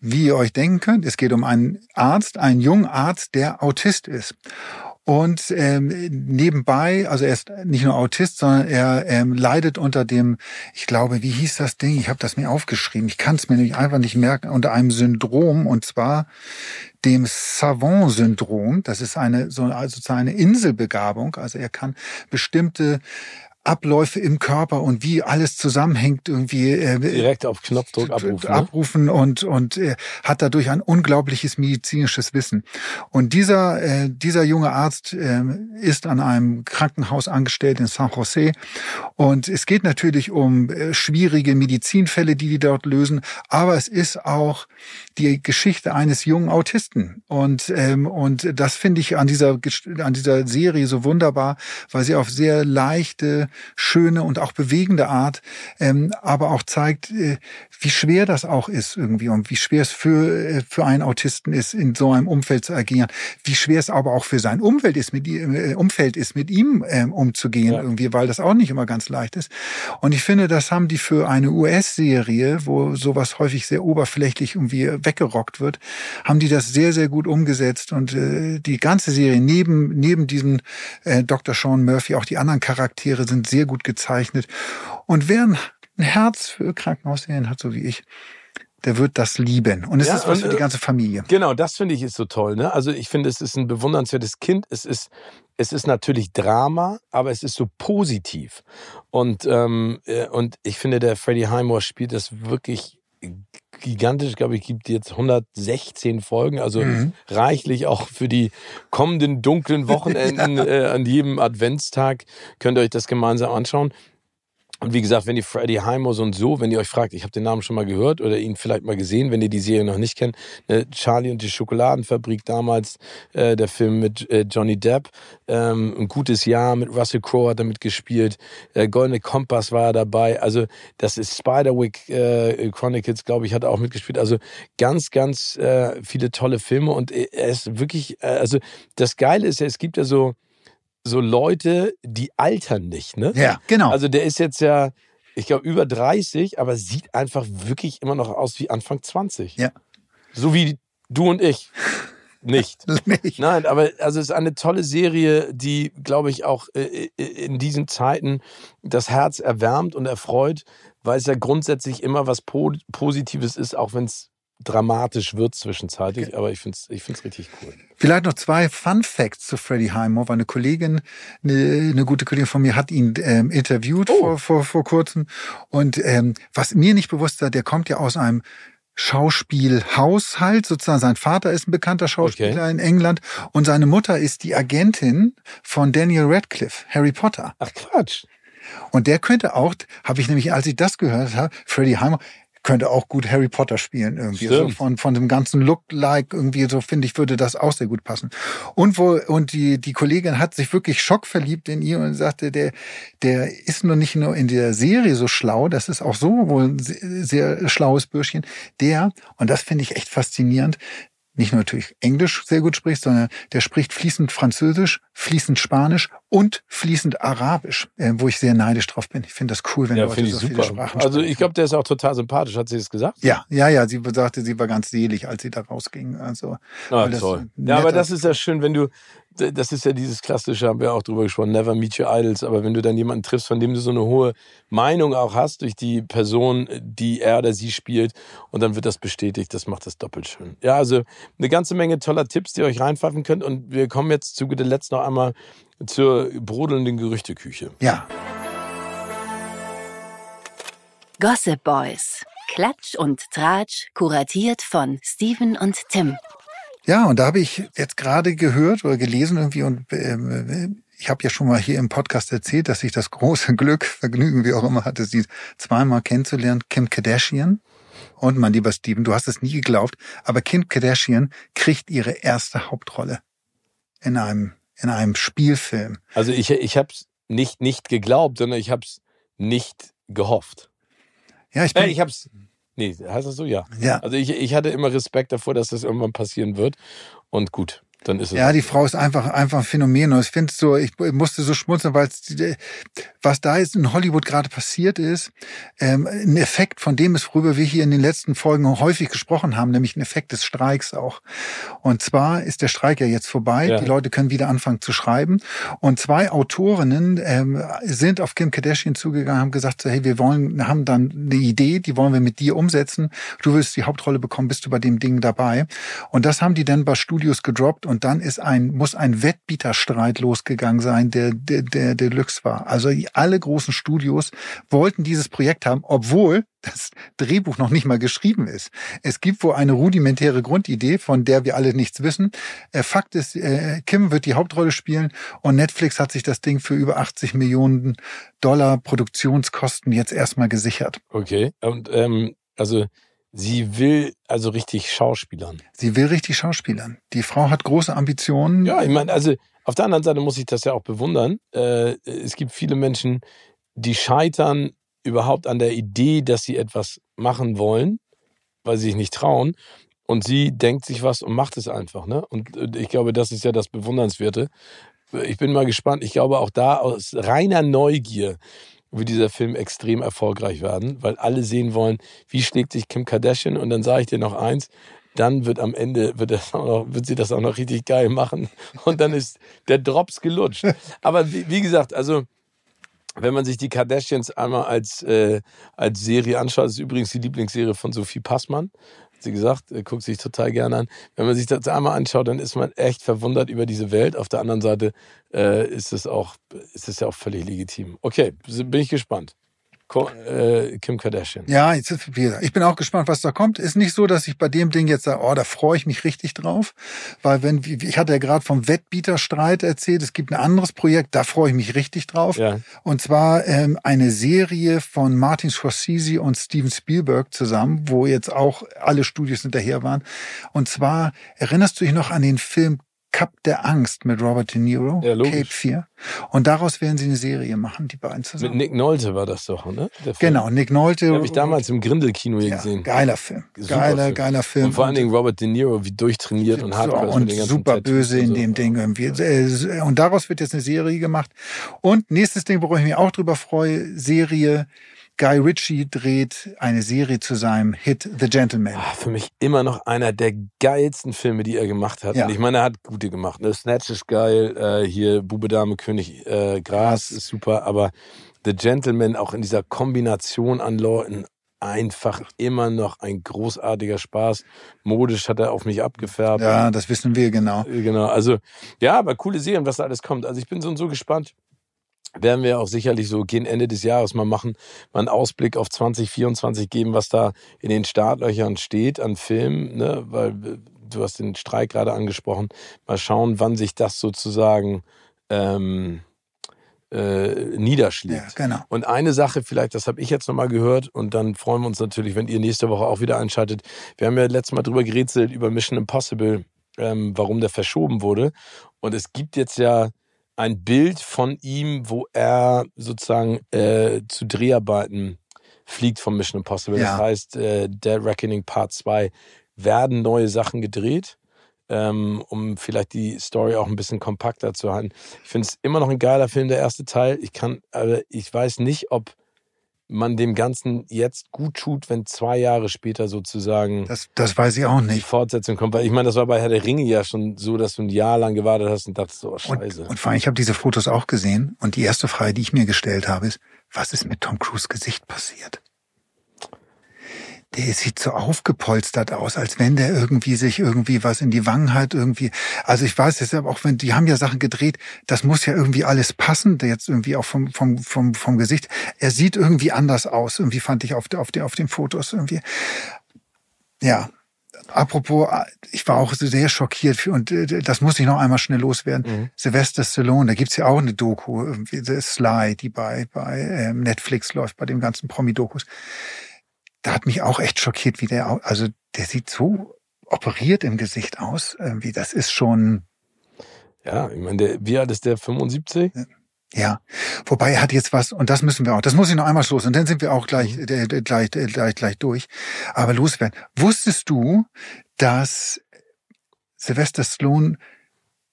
wie ihr euch denken könnt, es geht um einen Arzt, einen jungen Arzt, der Autist ist. Und ähm, nebenbei, also er ist nicht nur Autist, sondern er ähm, leidet unter dem, ich glaube, wie hieß das Ding? Ich habe das mir aufgeschrieben. Ich kann es mir nämlich einfach nicht merken. Unter einem Syndrom und zwar dem Savant-Syndrom. Das ist eine so also eine Inselbegabung. Also er kann bestimmte Abläufe im Körper und wie alles zusammenhängt irgendwie äh, direkt auf Knopfdruck abrufen, ne? abrufen und und äh, hat dadurch ein unglaubliches medizinisches Wissen. Und dieser äh, dieser junge Arzt äh, ist an einem Krankenhaus angestellt in San Jose und es geht natürlich um äh, schwierige Medizinfälle, die die dort lösen, aber es ist auch die Geschichte eines jungen Autisten und ähm, und das finde ich an dieser an dieser Serie so wunderbar, weil sie auf sehr leichte schöne und auch bewegende Art, ähm, aber auch zeigt, äh, wie schwer das auch ist irgendwie und wie schwer es für, äh, für einen Autisten ist, in so einem Umfeld zu agieren, wie schwer es aber auch für sein Umfeld ist, mit, äh, Umfeld ist, mit ihm ähm, umzugehen ja. irgendwie, weil das auch nicht immer ganz leicht ist. Und ich finde, das haben die für eine US-Serie, wo sowas häufig sehr oberflächlich irgendwie weggerockt wird, haben die das sehr, sehr gut umgesetzt und äh, die ganze Serie neben, neben diesem äh, Dr. Sean Murphy, auch die anderen Charaktere sind sehr gut gezeichnet. Und wer ein Herz für Krankenhausserien hat, so wie ich, der wird das lieben. Und es ja, ist was für die äh, ganze Familie. Genau, das finde ich ist so toll. Ne? Also ich finde, es ist ein bewundernswertes Kind. Es ist, es ist natürlich Drama, aber es ist so positiv. Und, ähm, äh, und ich finde, der Freddie Highmore spielt das wirklich gigantisch. Ich glaube, ich gibt jetzt 116 Folgen, also mhm. reichlich auch für die kommenden dunklen Wochenenden ja. äh, an jedem Adventstag könnt ihr euch das gemeinsam anschauen. Und wie gesagt, wenn ihr Freddie Heimos und so, wenn ihr euch fragt, ich habe den Namen schon mal gehört oder ihn vielleicht mal gesehen, wenn ihr die Serie noch nicht kennt, ne, Charlie und die Schokoladenfabrik damals, äh, der Film mit äh, Johnny Depp, ähm, ein gutes Jahr mit Russell Crowe hat damit gespielt, äh, Goldene Kompass war er dabei, also das ist Spiderwick äh, Chronicles, glaube ich, hat er auch mitgespielt, also ganz, ganz äh, viele tolle Filme und er ist wirklich, äh, also das Geile ist ja, es gibt ja so so Leute, die altern nicht, ne? Ja, genau. Also der ist jetzt ja, ich glaube, über 30, aber sieht einfach wirklich immer noch aus wie Anfang 20. Ja. So wie du und ich. Nicht. nicht. Nein, aber also es ist eine tolle Serie, die, glaube ich, auch äh, äh, in diesen Zeiten das Herz erwärmt und erfreut, weil es ja grundsätzlich immer was Positives ist, auch wenn es dramatisch wird zwischenzeitlich, okay. aber ich finde es ich find's richtig cool. Vielleicht noch zwei Fun Facts zu Freddie Highmore. Eine Kollegin, eine, eine gute Kollegin von mir hat ihn ähm, interviewt oh. vor, vor, vor kurzem. Und ähm, was mir nicht bewusst war, der kommt ja aus einem Schauspielhaushalt, sozusagen sein Vater ist ein bekannter Schauspieler okay. in England und seine Mutter ist die Agentin von Daniel Radcliffe, Harry Potter. Ach Quatsch. Und der könnte auch, habe ich nämlich, als ich das gehört habe, Freddie Highmore, könnte auch gut Harry Potter spielen irgendwie. So von, von dem ganzen Look-like irgendwie, so finde ich, würde das auch sehr gut passen. Und wo, und die, die Kollegin hat sich wirklich schockverliebt in ihn und sagte, der, der ist nur nicht nur in der Serie so schlau, das ist auch so wohl ein sehr, sehr schlaues Bürschchen. Der, und das finde ich echt faszinierend, nicht nur natürlich Englisch sehr gut spricht, sondern der spricht fließend Französisch, fließend Spanisch und fließend Arabisch, äh, wo ich sehr neidisch drauf bin. Ich finde das cool, wenn ja, Leute so super. viele Sprachen Also ich glaube, der ist auch total sympathisch. Hat sie das gesagt? Ja, ja, ja. Sie sagte, sie war ganz selig, als sie da rausging. Also, ah, toll. Ja, aber das ist ja schön, wenn du, das ist ja dieses klassische, haben wir auch drüber gesprochen, never meet your idols. Aber wenn du dann jemanden triffst, von dem du so eine hohe Meinung auch hast durch die Person, die er oder sie spielt, und dann wird das bestätigt, das macht das doppelt schön. Ja, also eine ganze Menge toller Tipps, die ihr euch reinpfeifen könnt. Und wir kommen jetzt zu guter Letzt noch einmal zur brodelnden Gerüchteküche. Ja. Gossip Boys. Klatsch und Tratsch, kuratiert von Steven und Tim. Ja, und da habe ich jetzt gerade gehört oder gelesen irgendwie und äh, ich habe ja schon mal hier im Podcast erzählt, dass ich das große Glück, Vergnügen, wie auch immer hatte, sie zweimal kennenzulernen, Kim Kardashian. Und mein lieber Steven, du hast es nie geglaubt, aber Kim Kardashian kriegt ihre erste Hauptrolle in einem in einem Spielfilm. Also ich ich habe es nicht nicht geglaubt, sondern ich habe es nicht gehofft. Ja, ich bin, äh, ich habe es Nee, heißt das so? Ja. ja. Also ich, ich hatte immer Respekt davor, dass das irgendwann passieren wird. Und gut, dann ist es. Ja, die Frau ist einfach, einfach ein Phänomen. Und ich finde so, ich musste so schmunzeln, weil was da jetzt in Hollywood gerade passiert ist, ähm, ein Effekt von dem ist, worüber wir hier in den letzten Folgen häufig gesprochen haben, nämlich ein Effekt des Streiks auch. Und zwar ist der Streik ja jetzt vorbei. Ja. Die Leute können wieder anfangen zu schreiben. Und zwei Autorinnen ähm, sind auf Kim Kardashian zugegangen, haben gesagt, so, hey, wir wollen, haben dann eine Idee, die wollen wir mit dir umsetzen. Du willst die Hauptrolle bekommen, bist du bei dem Ding dabei. Und das haben die dann bei Studios gedroppt und dann ist ein, muss ein Wettbieterstreit losgegangen sein, der, der, der Deluxe war. Also alle großen Studios wollten dieses Projekt haben, obwohl das Drehbuch noch nicht mal geschrieben ist. Es gibt wohl eine rudimentäre Grundidee, von der wir alle nichts wissen. Äh, Fakt ist, äh, Kim wird die Hauptrolle spielen und Netflix hat sich das Ding für über 80 Millionen Dollar Produktionskosten jetzt erstmal gesichert. Okay. Und ähm, also sie will also richtig Schauspielern. Sie will richtig Schauspielern. Die Frau hat große Ambitionen. Ja, ich meine, also auf der anderen Seite muss ich das ja auch bewundern. Äh, es gibt viele Menschen, die scheitern überhaupt an der Idee, dass sie etwas machen wollen, weil sie sich nicht trauen. Und sie denkt sich was und macht es einfach. Ne? Und äh, ich glaube, das ist ja das Bewundernswerte. Ich bin mal gespannt. Ich glaube auch da aus reiner Neugier wird dieser Film extrem erfolgreich werden, weil alle sehen wollen, wie schlägt sich Kim Kardashian. Und dann sage ich dir noch eins, dann wird am Ende, wird, das auch noch, wird sie das auch noch richtig geil machen. Und dann ist der Drops gelutscht. Aber wie, wie gesagt, also wenn man sich die Kardashians einmal als, äh, als Serie anschaut, ist übrigens die Lieblingsserie von Sophie Passmann. Sie gesagt, äh, guckt sich total gerne an. Wenn man sich das einmal anschaut, dann ist man echt verwundert über diese Welt. Auf der anderen Seite äh, ist es auch, ist es ja auch völlig legitim. Okay, bin ich gespannt. Äh, Kim Kardashian. Ja, jetzt, ich bin auch gespannt, was da kommt. Ist nicht so, dass ich bei dem Ding jetzt sage, oh, da freue ich mich richtig drauf. Weil wenn, ich hatte ja gerade vom Wettbieterstreit erzählt, es gibt ein anderes Projekt, da freue ich mich richtig drauf. Ja. Und zwar ähm, eine Serie von Martin Scorsese und Steven Spielberg zusammen, wo jetzt auch alle Studios hinterher waren. Und zwar, erinnerst du dich noch an den Film Cup der Angst mit Robert De Niro, ja, Cape 4. Und daraus werden sie eine Serie machen, die beiden zusammen. Mit Nick Nolte war das doch, ne? Genau, Nick Nolte. Habe ich damals im Grindelkino ja, gesehen. Geiler Film. Super geiler, Film. geiler Film. Und vor allen Dingen Robert De Niro, wie durchtrainiert und hart. Und super böse in dem Ding irgendwie. Äh, und daraus wird jetzt eine Serie gemacht. Und nächstes Ding, worauf ich mich auch drüber freue, Serie Guy Ritchie dreht eine Serie zu seinem Hit The Gentleman. Ach, für mich immer noch einer der geilsten Filme, die er gemacht hat. Ja. Und ich meine, er hat gute gemacht. Ne? Snatch ist geil, äh, hier Bube, Dame, König, äh, Gras ist super, aber The Gentleman auch in dieser Kombination an Leuten einfach immer noch ein großartiger Spaß. Modisch hat er auf mich abgefärbt. Ja, das wissen wir genau. Genau, also ja, aber coole Serien, was da alles kommt. Also ich bin so und so gespannt werden wir auch sicherlich so gegen Ende des Jahres mal machen, mal einen Ausblick auf 2024 geben, was da in den Startlöchern steht an Filmen, ne? weil äh, du hast den Streik gerade angesprochen. Mal schauen, wann sich das sozusagen ähm, äh, niederschlägt. Ja, genau. Und eine Sache vielleicht, das habe ich jetzt nochmal gehört und dann freuen wir uns natürlich, wenn ihr nächste Woche auch wieder einschaltet. Wir haben ja letztes Mal drüber gerätselt über Mission Impossible, ähm, warum der verschoben wurde. Und es gibt jetzt ja ein Bild von ihm, wo er sozusagen äh, zu Dreharbeiten fliegt von Mission Impossible. Ja. Das heißt, äh, Dead Reckoning Part 2 werden neue Sachen gedreht, ähm, um vielleicht die Story auch ein bisschen kompakter zu halten. Ich finde es immer noch ein geiler Film, der erste Teil. Ich kann, aber ich weiß nicht, ob man dem Ganzen jetzt gut tut, wenn zwei Jahre später sozusagen das, das weiß ich auch nicht. die Fortsetzung kommt. Weil ich meine, das war bei Herr der Ringe ja schon so, dass du ein Jahr lang gewartet hast und dachtest, oh scheiße. Und, und vor allem, ich habe diese Fotos auch gesehen und die erste Frage, die ich mir gestellt habe, ist, was ist mit Tom Cruise Gesicht passiert? Der sieht so aufgepolstert aus, als wenn der irgendwie sich irgendwie was in die Wangen hat, irgendwie. Also ich weiß jetzt auch, wenn, die haben ja Sachen gedreht, das muss ja irgendwie alles passen, jetzt irgendwie auch vom, vom, vom, vom Gesicht. Er sieht irgendwie anders aus, irgendwie fand ich auf, auf, auf den Fotos irgendwie. Ja. Apropos, ich war auch sehr schockiert und äh, das muss ich noch einmal schnell loswerden. Mhm. Sylvester Stallone, da gibt's ja auch eine Doku, The Sly, die bei, bei ähm, Netflix läuft, bei dem ganzen Promi-Dokus da hat mich auch echt schockiert, wie der, also der sieht so operiert im Gesicht aus, irgendwie, das ist schon. Ja, ich meine, der, wie alt ist der? 75? Ja, wobei er hat jetzt was, und das müssen wir auch, das muss ich noch einmal los, und dann sind wir auch gleich, äh, gleich, äh, gleich, gleich durch. Aber loswerden. Wusstest du, dass Sylvester Stallone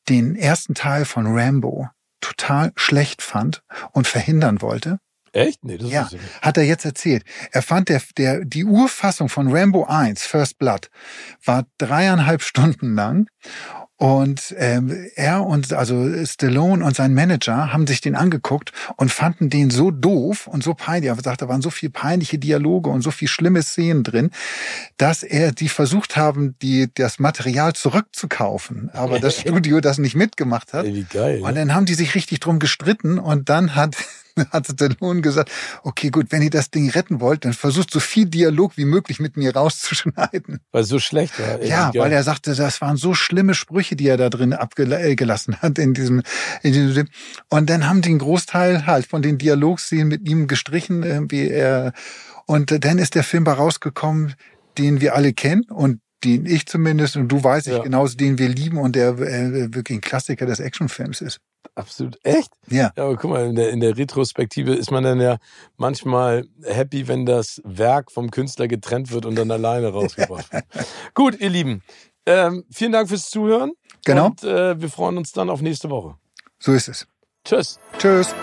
den ersten Teil von Rambo total schlecht fand und verhindern wollte? Echt? Nee, das ja, ist hat er jetzt erzählt. Er fand der, der, die Urfassung von Rambo 1, First Blood, war dreieinhalb Stunden lang Und ähm, er und also Stallone und sein Manager haben sich den angeguckt und fanden den so doof und so peinlich. Er sagt, da waren so viel peinliche Dialoge und so viel schlimme Szenen drin, dass er die versucht haben, die das Material zurückzukaufen, aber das Studio das nicht mitgemacht hat. Wie geil. Und dann haben die sich richtig drum gestritten und dann hat hat Stallone gesagt, okay, gut, wenn ihr das Ding retten wollt, dann versucht so viel Dialog wie möglich mit mir rauszuschneiden. Weil so schlecht war. Ja, weil er sagte, das waren so schlimme Sprüche, die er da drin abgelassen hat in diesem, in diesem Film. Und dann haben die einen Großteil halt von den Dialogszenen mit ihm gestrichen, irgendwie er, und dann ist der Film bei rausgekommen, den wir alle kennen und den ich zumindest und du weißt ich Ja. genauso, den wir lieben und der äh, wirklich ein Klassiker des Actionfilms ist. Absolut. Echt? Ja. Ja, aber guck mal, in der, in der Retrospektive ist man dann ja manchmal happy, wenn das Werk vom Künstler getrennt wird und dann alleine rausgebracht wird. Gut, ihr Lieben. Ähm, vielen Dank fürs Zuhören. Genau. Und äh, wir freuen uns dann auf nächste Woche. So ist es. Tschüss. Tschüss.